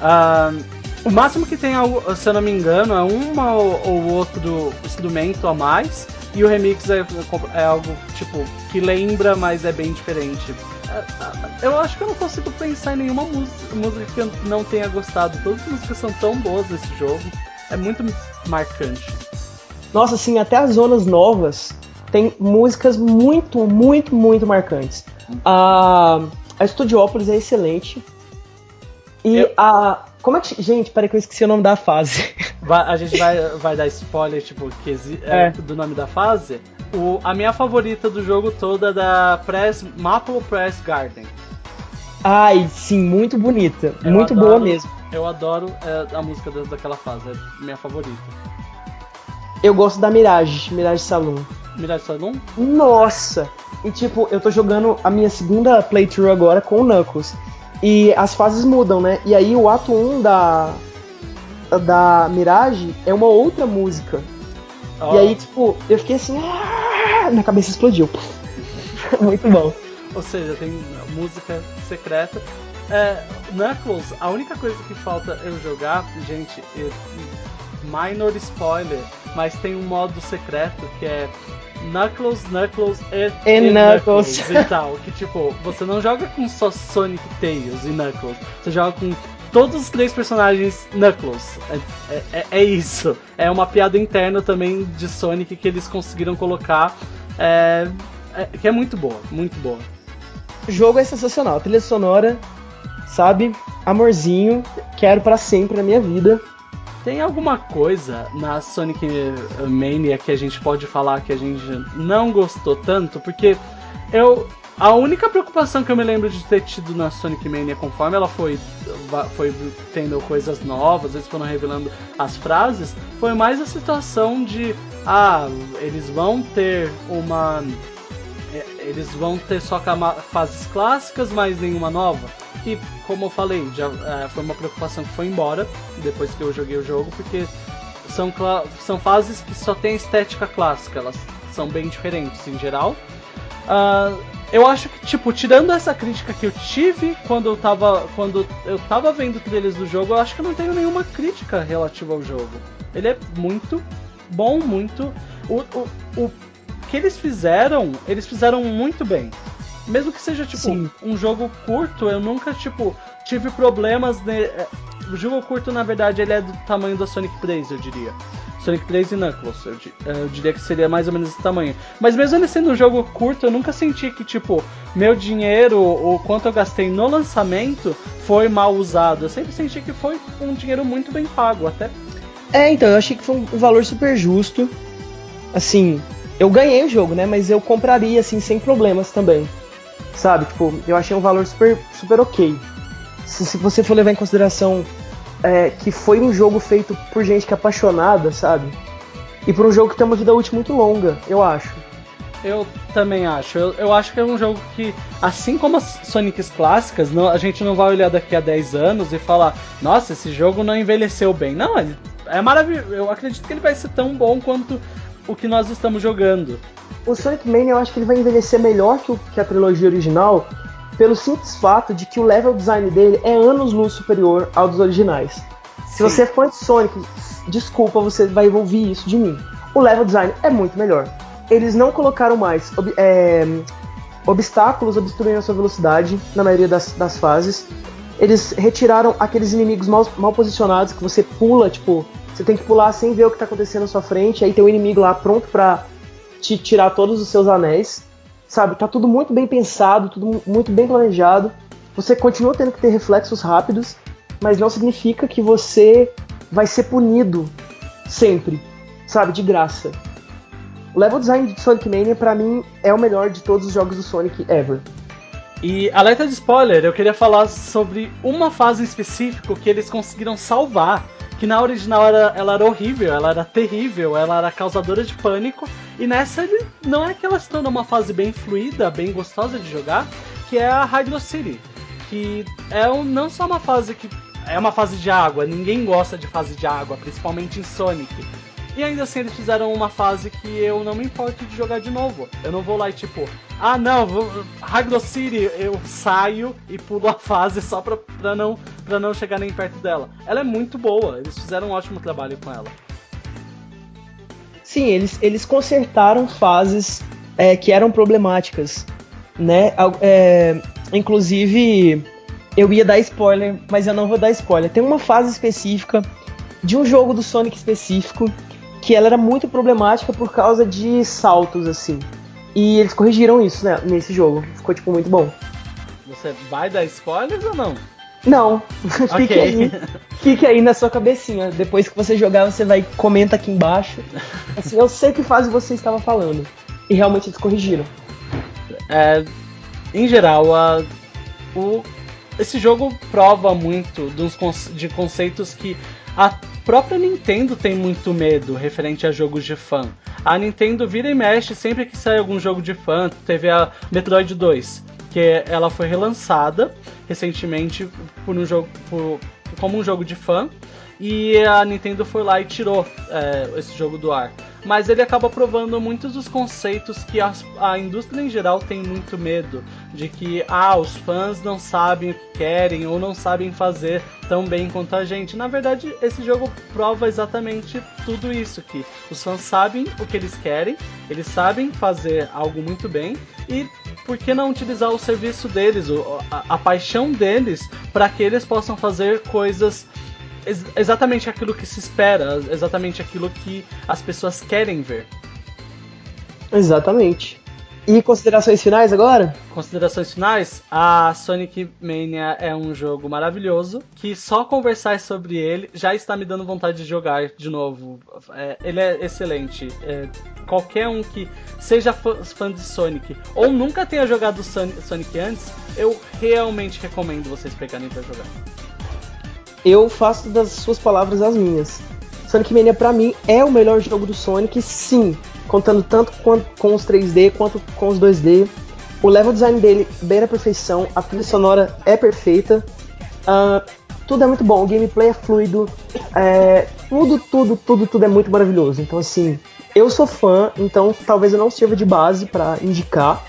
Uh, o máximo que tem, se eu não me engano, é uma ou outro instrumento a mais. E o remix é, é algo, tipo, que lembra, mas é bem diferente. É, é, eu acho que eu não consigo pensar em nenhuma música, música que eu não tenha gostado. Todas as músicas são tão boas nesse jogo. É muito marcante. Nossa, assim, até as zonas novas tem músicas muito, muito, muito marcantes. A, a Studiopolis é excelente. E eu... a. Como é que. Gente, peraí que eu esqueci o nome da fase. Vai, a gente vai, vai dar spoiler, tipo, que, é. É, do nome da fase. O, a minha favorita do jogo todo é da Press, Maple Press Garden. Ai, sim, muito bonita. Eu muito adoro- boa mesmo. Eu adoro é, a música da- daquela fase, é minha favorita. Eu gosto da Mirage, Mirage Saloon. Mirage Saloon? Nossa! E tipo, eu tô jogando a minha segunda playthrough agora com o Knuckles. E as fases mudam, né? E aí o ato 1 da. Da Mirage é uma outra música. Ó, E aí, tipo, eu fiquei assim. "Ah!" Minha cabeça explodiu. Muito bom. Ou seja, tem música secreta. É, Knuckles, a única coisa que falta eu jogar, gente, é- minor spoiler, mas tem um modo secreto que é Knuckles, Knuckles e, E Knuckles. e tal. Que tipo, você não joga com só Sonic, Tails e Knuckles, você joga com todos os três personagens Knuckles. É, é- é isso. É uma piada interna também de Sonic que eles conseguiram colocar. É, é- que é muito boa, muito boa. O jogo é sensacional. Trilha sonora, sabe? Amorzinho. Quero pra sempre na minha vida. Tem alguma coisa na Sonic Mania que a gente pode falar que a gente não gostou tanto? Porque eu. A única preocupação que eu me lembro de ter tido na Sonic Mania, conforme ela foi, foi tendo coisas novas, eles foram revelando as frases, foi mais a situação de. Ah, eles vão ter uma. É, Eles vão ter só fases clássicas, mas nenhuma nova. E como eu falei, já é, foi uma preocupação que foi embora depois que eu joguei o jogo, porque são, são fases que só tem estética clássica, elas são bem diferentes em geral. Ah, eu acho que, tipo, tirando essa crítica que eu tive quando eu tava, quando eu tava vendo trailers do jogo, eu acho que eu não tenho nenhuma crítica relativa ao jogo. Ele é muito bom, muito. O, o, o que eles fizeram, eles fizeram muito bem. Mesmo que seja, tipo, Sim. um jogo curto, eu nunca, tipo, tive problemas. Ne... é, O jogo curto, na verdade, ele é do tamanho da Sonic 3, eu diria. Sonic 3 e Knuckles, eu, di- eu diria que seria mais ou menos esse tamanho. Mas mesmo ele sendo um jogo curto, eu nunca senti que, tipo, meu dinheiro, o quanto eu gastei no lançamento, foi mal usado. Eu sempre senti que foi um dinheiro muito bem pago, até É, então, eu achei que foi um valor super justo. Assim, eu ganhei o jogo, né? Mas eu compraria, assim, sem problemas também. Sabe? Tipo, eu achei um valor super, super ok. Se, se você for levar em consideração é, que foi um jogo feito por gente que é apaixonada, sabe? E por um jogo que tem uma vida útil muito longa, eu acho. Eu também acho. Eu, eu acho que é um jogo que, assim como as Sonics clássicas, não- a gente não vai olhar daqui a 10 anos e falar, nossa, esse jogo não envelheceu bem. Não, ele é maravilhoso. Eu acredito que ele vai ser tão bom quanto o que nós estamos jogando. O Sonic Mania eu acho que ele vai envelhecer melhor que, o- que a trilogia original, pelo simples fato de que o level design dele é anos luz superior ao dos originais. Se Sim. você é fã de Sonic, desculpa, você vai ouvir isso de mim. O level design é muito melhor. Eles não colocaram mais é, obstáculos obstruindo a sua velocidade na maioria das, das fases. Eles retiraram aqueles inimigos mal, mal posicionados que você pula, tipo, você tem que pular sem ver o que tá acontecendo na sua frente, aí tem um inimigo lá pronto pra te tirar todos os seus anéis. Sabe, tá tudo muito bem pensado, tudo mu- muito bem planejado. Você continua tendo que ter reflexos rápidos, mas não significa que você vai ser punido sempre, sabe, de graça. O level design de Sonic Mania, pra mim, é o melhor de todos os jogos do Sonic ever. E alerta de spoiler, eu queria falar sobre uma fase em específico que eles conseguiram salvar. Que na original era, ela era horrível, ela era terrível, ela era causadora de pânico. E nessa ele não é que ela se torna uma fase bem fluida, bem gostosa de jogar, que é a Hydro City. Que é um, não só uma fase que. É uma fase de água, ninguém gosta de fase de água, principalmente em Sonic. E ainda assim eles fizeram uma fase que eu não me importo de jogar de novo. Eu não vou lá e tipo, ah não, vou, City, eu saio e pulo a fase só pra, pra, não, pra não chegar nem perto dela. Ela é muito boa, eles fizeram um ótimo trabalho com ela. Sim, eles, eles consertaram fases é, que eram problemáticas, né? É, inclusive, eu ia dar spoiler, mas eu não vou dar spoiler. Tem uma fase específica de um jogo do Sonic específico que ela era muito problemática por causa de saltos, assim. E eles corrigiram isso né, nesse jogo. Ficou, tipo, muito bom. Você vai dar spoilers ou não? Não, fique Ok. aí. Fique aí na sua cabecinha. Depois que você jogar, você vai comenta aqui embaixo. Assim, eu sei que fase você estava falando. E realmente eles corrigiram. É, em geral, a, o, esse jogo prova muito de conceitos que a própria Nintendo tem muito medo referente a jogos de fã. A Nintendo vira e mexe sempre que sai algum jogo de fã. Teve a Metroid 2, que ela foi relançada recentemente por um jogo, por, como um jogo de fã. E a Nintendo foi lá e tirou é, esse jogo do ar mas ele acaba provando muitos dos conceitos que a, a, indústria em geral tem muito medo de que ah, os fãs não sabem o que querem ou não sabem fazer tão bem quanto a gente. Na verdade, esse jogo prova exatamente tudo isso que os fãs sabem o que eles querem, eles sabem fazer algo muito bem e por que não utilizar o serviço deles, a, a paixão deles, para que eles possam fazer coisas ex exatamente aquilo que se espera, exatamente aquilo que as pessoas querem ver. Exatamente. E considerações finais agora? Considerações finais? A Sonic Mania é um jogo maravilhoso que só conversar sobre ele já está me dando vontade de jogar de novo. É, ele é excelente. É, qualquer um que seja fã, fã de Sonic ou nunca tenha jogado Sonic antes, eu realmente recomendo vocês pegarem para jogar eu faço das suas palavras as minhas. Sonic Mania para mim é o melhor jogo do Sonic, sim, contando tanto com os 3D quanto com os 2D. O level design dele beira a perfeição, a trilha sonora é perfeita, uh, tudo é muito bom, o gameplay é fluido, é, tudo, tudo, tudo, tudo é muito maravilhoso. Então assim, eu sou fã, então talvez eu não sirva de base para indicar,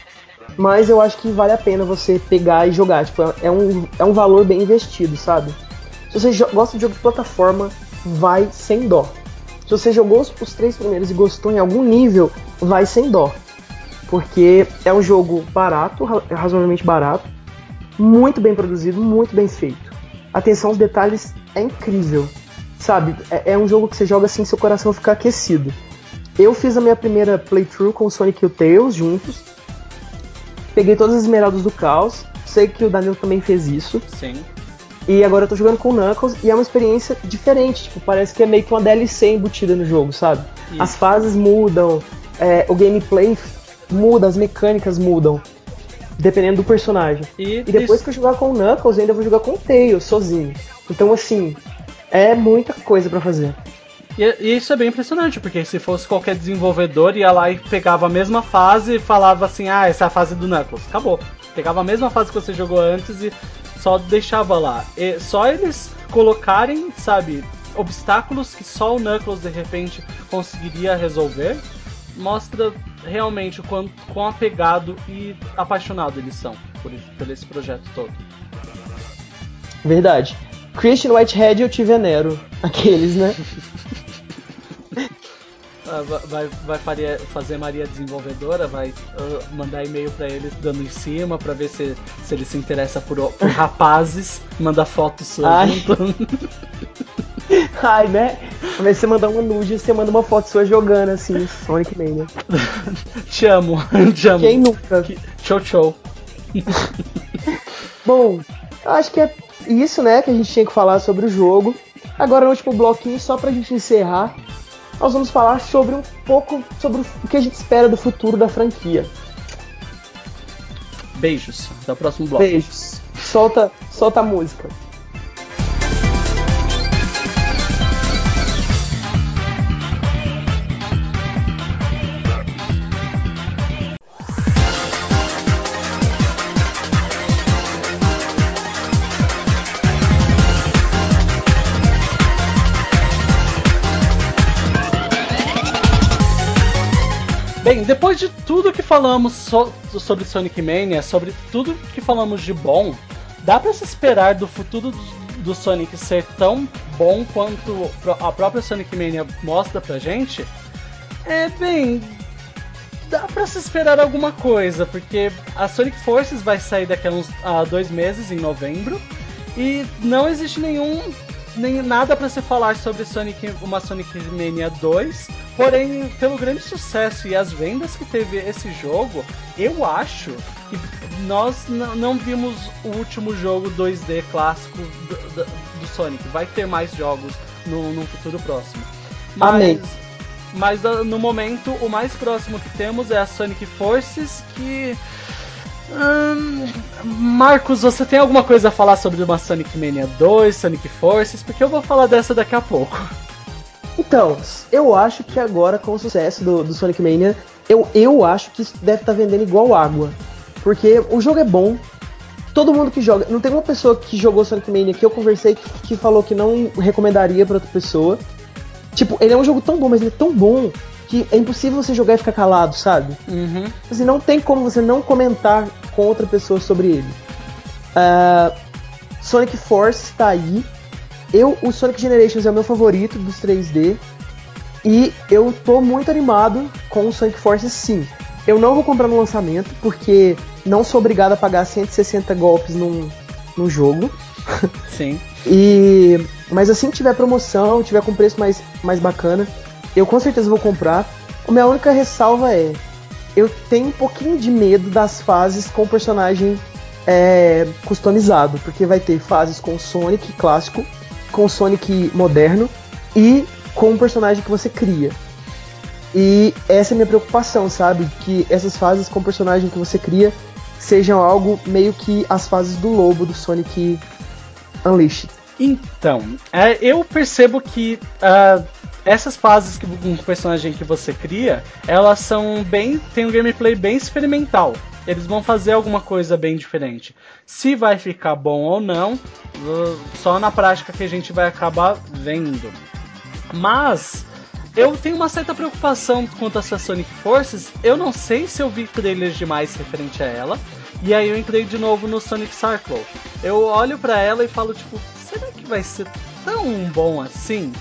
mas eu acho que vale a pena você pegar e jogar. Tipo, é um, é um valor bem investido, sabe? Se você gosta de jogo de plataforma, vai sem dó. Se você jogou os, os três primeiros e gostou em algum nível, vai sem dó. Porque é um jogo barato, razoavelmente barato, muito bem produzido, muito bem feito. Atenção aos detalhes é incrível. Sabe? É, é um jogo que você joga assim seu coração fica aquecido. Eu fiz a minha primeira playthrough com o Sonic e o Tails juntos. Peguei todas as esmeraldas do caos. Sei que o Danilo também fez isso. Sim. E agora eu tô jogando com o Knuckles e é uma experiência diferente. Tipo, parece que é meio que uma DLC embutida no jogo, sabe? Isso. As fases mudam, é, o gameplay muda, as mecânicas mudam. Dependendo do personagem. E, e depois isso. que eu jogar com o Knuckles, eu ainda vou jogar com o Tails sozinho. Então, assim, é muita coisa para fazer. E, e, isso é bem impressionante, porque se fosse qualquer desenvolvedor, ia lá e pegava a mesma fase e falava assim: ah, essa é a fase do Knuckles. Acabou. Pegava a mesma fase que você jogou antes e só deixava lá. E só eles colocarem, sabe, obstáculos que só o Knuckles de repente conseguiria resolver, mostra realmente o quanto quão apegado e apaixonado eles são por, por esse projeto todo. Verdade. Christian Whitehead eu te venero. Aqueles, né? Ah, vai, vai fazer Maria desenvolvedora, vai uh, mandar e-mail para ele dando em cima para ver se, se ele se interessa por, por rapazes, manda fotos sua Ai. junto. Ai, né? Ao invés de você mandar uma nude, você manda uma foto sua jogando assim, Sonic Mania. te amo, te amo. Quem nunca? Show, show. Bom, acho que é isso, né, que a gente tinha que falar sobre o jogo. Agora no último bloquinho, só pra gente encerrar, nós vamos falar sobre um pouco sobre o que a gente espera do futuro da franquia. Beijos. Até o próximo bloco. Beijos. Solta, solta a música. Bem, depois de tudo que falamos so sobre Sonic Mania, sobre tudo que falamos de bom, dá para se esperar do futuro do Sonic ser tão bom quanto a própria Sonic Mania mostra pra gente? É, bem, dá pra se esperar alguma coisa, porque a Sonic Forces vai sair daqui a uns a dois meses, em novembro, e não existe nenhum nem nada para se falar sobre Sonic, uma Sonic Mania 2. Porém, pelo grande sucesso e as vendas que teve esse jogo, eu acho que nós não vimos o último jogo 2D clássico do, do, do Sonic. Vai ter mais jogos no, no futuro próximo. Mas, Amém. Mas no momento, o mais próximo que temos é a Sonic Forces, que Hum, Marcos, você tem alguma coisa a falar sobre uma Sonic Mania 2, Sonic Forces? Porque eu vou falar dessa daqui a pouco. Então, eu acho que agora, com o sucesso do, do Sonic Mania, eu, eu acho que isso deve estar tá vendendo igual água. Porque o jogo é bom, todo mundo que joga. Não tem uma pessoa que jogou Sonic Mania que eu conversei que, que falou que não recomendaria para outra pessoa. Tipo, ele é um jogo tão bom, mas ele é tão bom que é impossível você jogar e ficar calado, sabe? Uhum. Assim, não tem como você não comentar com outra pessoa sobre ele. Uh, Sonic Force está aí. Eu, o Sonic Generations é o meu favorito dos 3D. E eu tô muito animado com o Sonic Force sim. Eu não vou comprar no lançamento, porque não sou obrigado a pagar 160 golpes num, num jogo. Sim. e Mas assim que tiver promoção, tiver com preço mais, mais bacana, eu com certeza vou comprar. A minha única ressalva é: eu tenho um pouquinho de medo das fases com o personagem é, customizado, porque vai ter fases com Sonic clássico, com Sonic moderno e com o personagem que você cria. E essa é a minha preocupação, sabe? Que essas fases com o personagem que você cria sejam algo meio que as fases do lobo do Sonic Unleashed. Então, é, eu percebo que uh, essas fases que, com o personagem que você cria, elas são bem. tem um gameplay bem experimental. Eles vão fazer alguma coisa bem diferente. Se vai ficar bom ou não, só na prática que a gente vai acabar vendo. Mas eu tenho uma certa preocupação quanto a essa Sonic Forces. Eu não sei se eu vi trailers demais referente a ela. E aí eu entrei de novo no Sonic Circle. Eu olho para ela e falo, tipo, será que vai ser tão bom assim?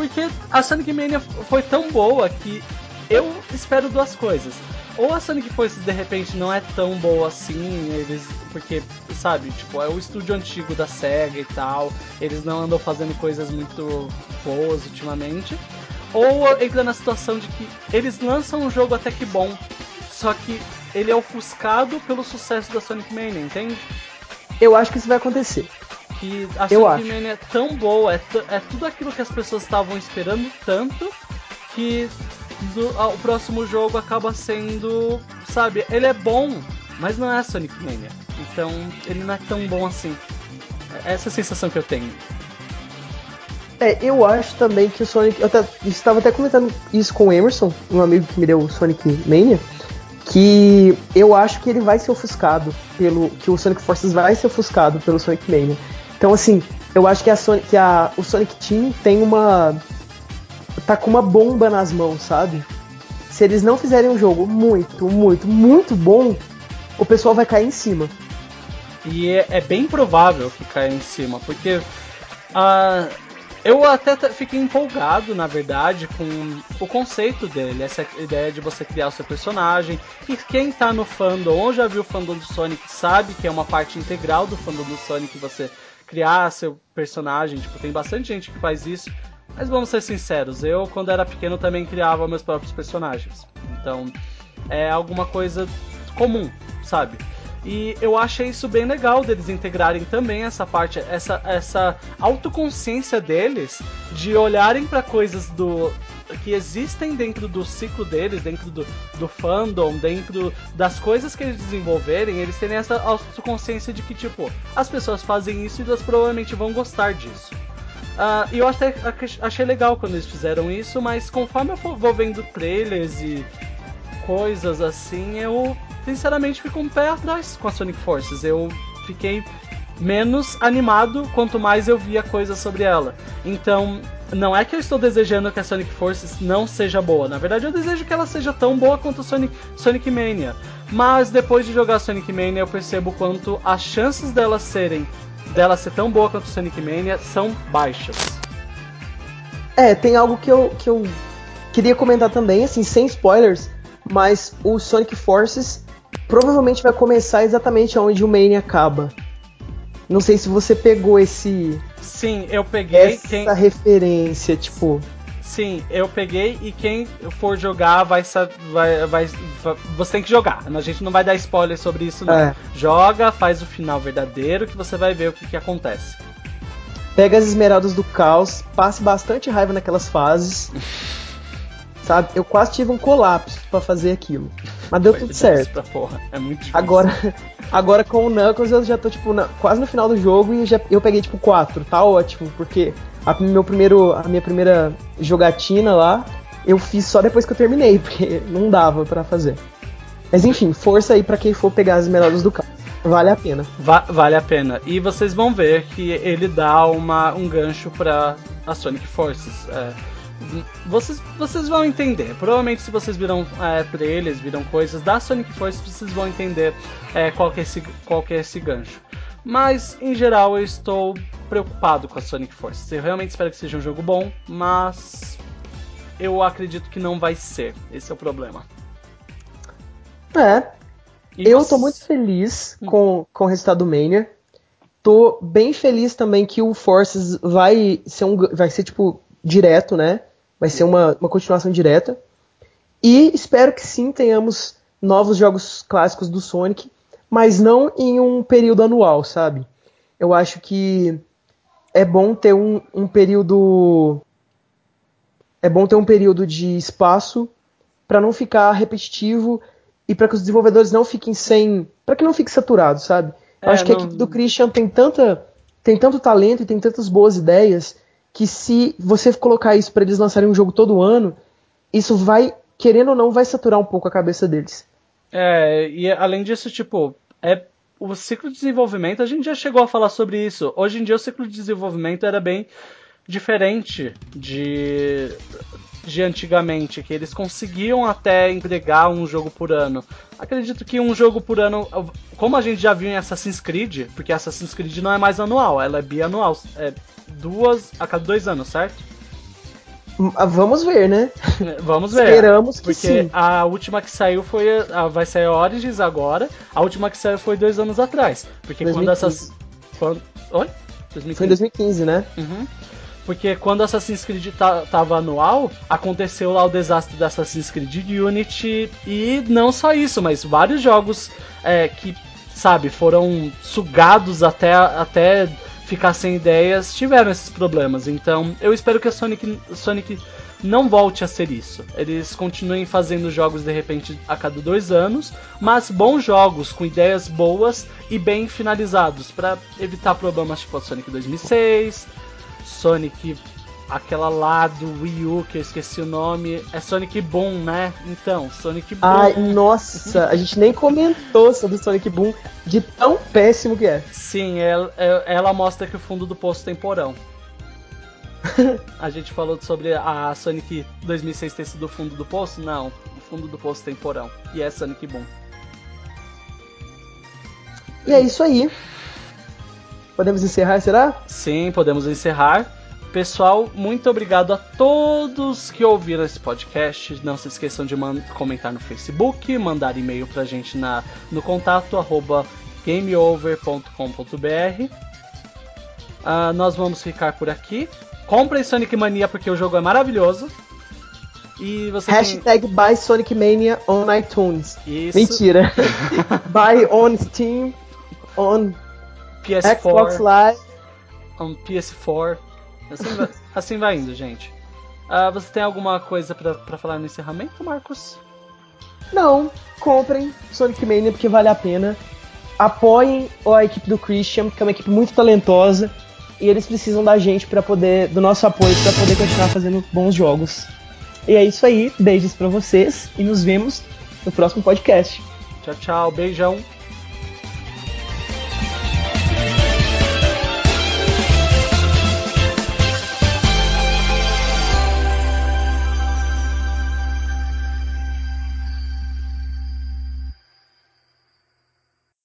Porque a Sonic Mania foi tão boa que eu espero duas coisas. Ou a Sonic Forces de repente não é tão boa assim, eles. Porque, sabe, tipo, é o estúdio antigo da SEGA e tal. Eles não andam fazendo coisas muito boas ultimamente. Ou entra na situação de que eles lançam um jogo até que bom, só que ele é ofuscado pelo sucesso da Sonic Mania, entende? Eu acho que isso vai acontecer que a Sonic Mania é tão boa, é, é tudo aquilo que as pessoas estavam esperando tanto que do, o próximo jogo acaba sendo, sabe, ele é bom, mas não é Sonic Mania. Então ele não é tão bom assim. É essa é a sensação que eu tenho. É, eu acho também que o Sonic. Eu até, estava até comentando isso com o Emerson, um amigo que me deu o Sonic Mania que eu acho que ele vai ser ofuscado pelo que o Sonic Forces vai ser ofuscado pelo Sonic Mania. Então, assim, eu acho que, a Sonic, que a, o Sonic Team tem uma. tá com uma bomba nas mãos, sabe? Se eles não fizerem um jogo muito, muito, muito bom, o pessoal vai cair em cima. E é, é bem provável que caia em cima, porque. Uh, eu até fiquei empolgado, na verdade, com o conceito dele, essa ideia de você criar o seu personagem. E quem tá no fandom ou já viu o fandom do Sonic sabe que é uma parte integral do fandom do Sonic você criar seu personagem. Tipo, tem bastante gente que faz isso. Mas vamos ser sinceros, eu quando era pequeno também criava meus próprios personagens. Então é alguma coisa comum, sabe? E eu achei isso bem legal deles integrarem também essa parte, essa, essa autoconsciência deles de olharem para coisas do que existem dentro do ciclo deles, dentro do, do fandom, dentro das coisas que eles desenvolverem, eles terem essa autoconsciência de que, tipo, as pessoas fazem isso e elas provavelmente vão gostar disso. Uh, e eu até achei legal quando eles fizeram isso, mas conforme eu vou vendo trailers e coisas assim, eu sinceramente fico um pé atrás com a Sonic Forces. Eu fiquei menos animado quanto mais eu via coisas sobre ela. Então, não é que eu estou desejando que a Sonic Forces não seja boa. Na verdade, eu desejo que ela seja tão boa quanto Sonic, Sonic Mania. Mas depois de jogar Sonic Mania, eu percebo quanto as chances dela serem dela ser tão boa quanto Sonic Mania são baixas. É, tem algo que eu, que eu queria comentar também, assim, sem spoilers, mas o Sonic Forces provavelmente vai começar exatamente onde o Mania acaba. Não sei se você pegou esse. Sim, eu peguei. Essa quem... referência, tipo. Sim, eu peguei e quem for jogar vai, vai, vai, vai, Você tem que jogar. A gente não vai dar spoiler sobre isso, não. É. Joga, faz o final verdadeiro que você vai ver o que, que acontece. Pega as esmeraldas do caos, passe bastante raiva naquelas fases. sabe? Eu quase tive um colapso para fazer aquilo. Mas deu tudo certo. Porra. É muito difícil. Agora, agora com o Knuckles eu já tô, tipo, na, quase no final do jogo e já, eu peguei, tipo, 4. Tá ótimo, porque a, meu primeiro, a minha primeira jogatina lá eu fiz só depois que eu terminei, porque não dava para fazer. Mas enfim, força aí para quem for pegar as melhores do carro. Vale a pena. Va vale a pena. E vocês vão ver que ele dá uma, um gancho para a Sonic Forces. É, vocês, vocês vão entender. Provavelmente se vocês viram é, trailers, viram coisas da Sonic Forces, vocês vão entender é, qual, que é esse, qual que é esse gancho. Mas, em geral, eu estou preocupado com a Sonic Forces. Eu realmente espero que seja um jogo bom, mas eu acredito que não vai ser. Esse é o problema. É. E eu você... tô muito feliz hum. com, com o resultado do Mania. Tô bem feliz também que o Forces vai ser um. Vai ser, tipo, direto, né? Vai ser uma, uma continuação direta. E espero que sim tenhamos novos jogos clássicos do Sonic, mas não em um período anual, sabe? Eu acho que é bom ter um, um período é bom ter um período de espaço para não ficar repetitivo e para que os desenvolvedores não fiquem sem, para que não fique saturado, sabe? É, Eu acho que a equipe do Christian tem tanta tem tanto talento e tem tantas boas ideias que se você colocar isso para eles lançarem um jogo todo ano, isso vai, querendo ou não, vai saturar um pouco a cabeça deles. É, e além disso, tipo, é o ciclo de desenvolvimento, a gente já chegou a falar sobre isso. Hoje em dia o ciclo de desenvolvimento era bem diferente de de antigamente, que eles conseguiam até entregar um jogo por ano. Acredito que um jogo por ano, como a gente já viu em Assassin's Creed, porque Assassin's Creed não é mais anual, ela é bianual, é duas a cada dois anos, certo? Ah, vamos ver, né? Vamos ver. Esperamos que porque sim. a última que saiu foi. A, vai sair Origins agora. A última que saiu foi dois anos atrás. Porque 2015. quando essas. Quando, oi? 2015. Foi em 2015, né? Uhum. Porque quando Assassin's Creed tava anual, aconteceu lá o desastre da Assassin's Creed Unity e não só isso, mas vários jogos é, que, sabe, foram sugados até, até ficar sem ideias tiveram esses problemas. Então eu espero que a Sonic, Sonic não volte a ser isso. Eles continuem fazendo jogos de repente a cada dois anos, mas bons jogos com ideias boas e bem finalizados para evitar problemas tipo a Sonic 2006, Sonic, aquela lá do Wii U, que eu esqueci o nome, é Sonic Boom, né? Então, Sonic Boom. Ai, nossa, a gente nem comentou sobre Sonic Boom, de tão péssimo que é. Sim, ela, ela mostra que o fundo do poço tem porão. a gente falou sobre a Sonic 2006 ter sido o fundo do poço? Não, o fundo do poço tem porão. E é Sonic Boom. E é isso aí. Podemos encerrar, será? Sim, podemos encerrar. Pessoal, muito obrigado a todos que ouviram esse podcast. Não se esqueçam de comentar no Facebook, mandar e-mail pra gente na, no contato arroba gameover.com.br. Uh, nós vamos ficar por aqui. Comprem Sonic Mania porque o jogo é maravilhoso. E você Hashtag tem... buy Sonic Mania on iTunes. Isso. Mentira. buy on Steam, on PS4, Xbox Live, um PS4. Assim vai, assim vai indo, gente. Uh, você tem alguma coisa para falar no encerramento, Marcos? Não, comprem Sonic Mania porque vale a pena. Apoiem a equipe do Christian, que é uma equipe muito talentosa, e eles precisam da gente para poder, do nosso apoio para poder continuar fazendo bons jogos. E é isso aí, beijos para vocês e nos vemos no próximo podcast. Tchau, tchau, beijão.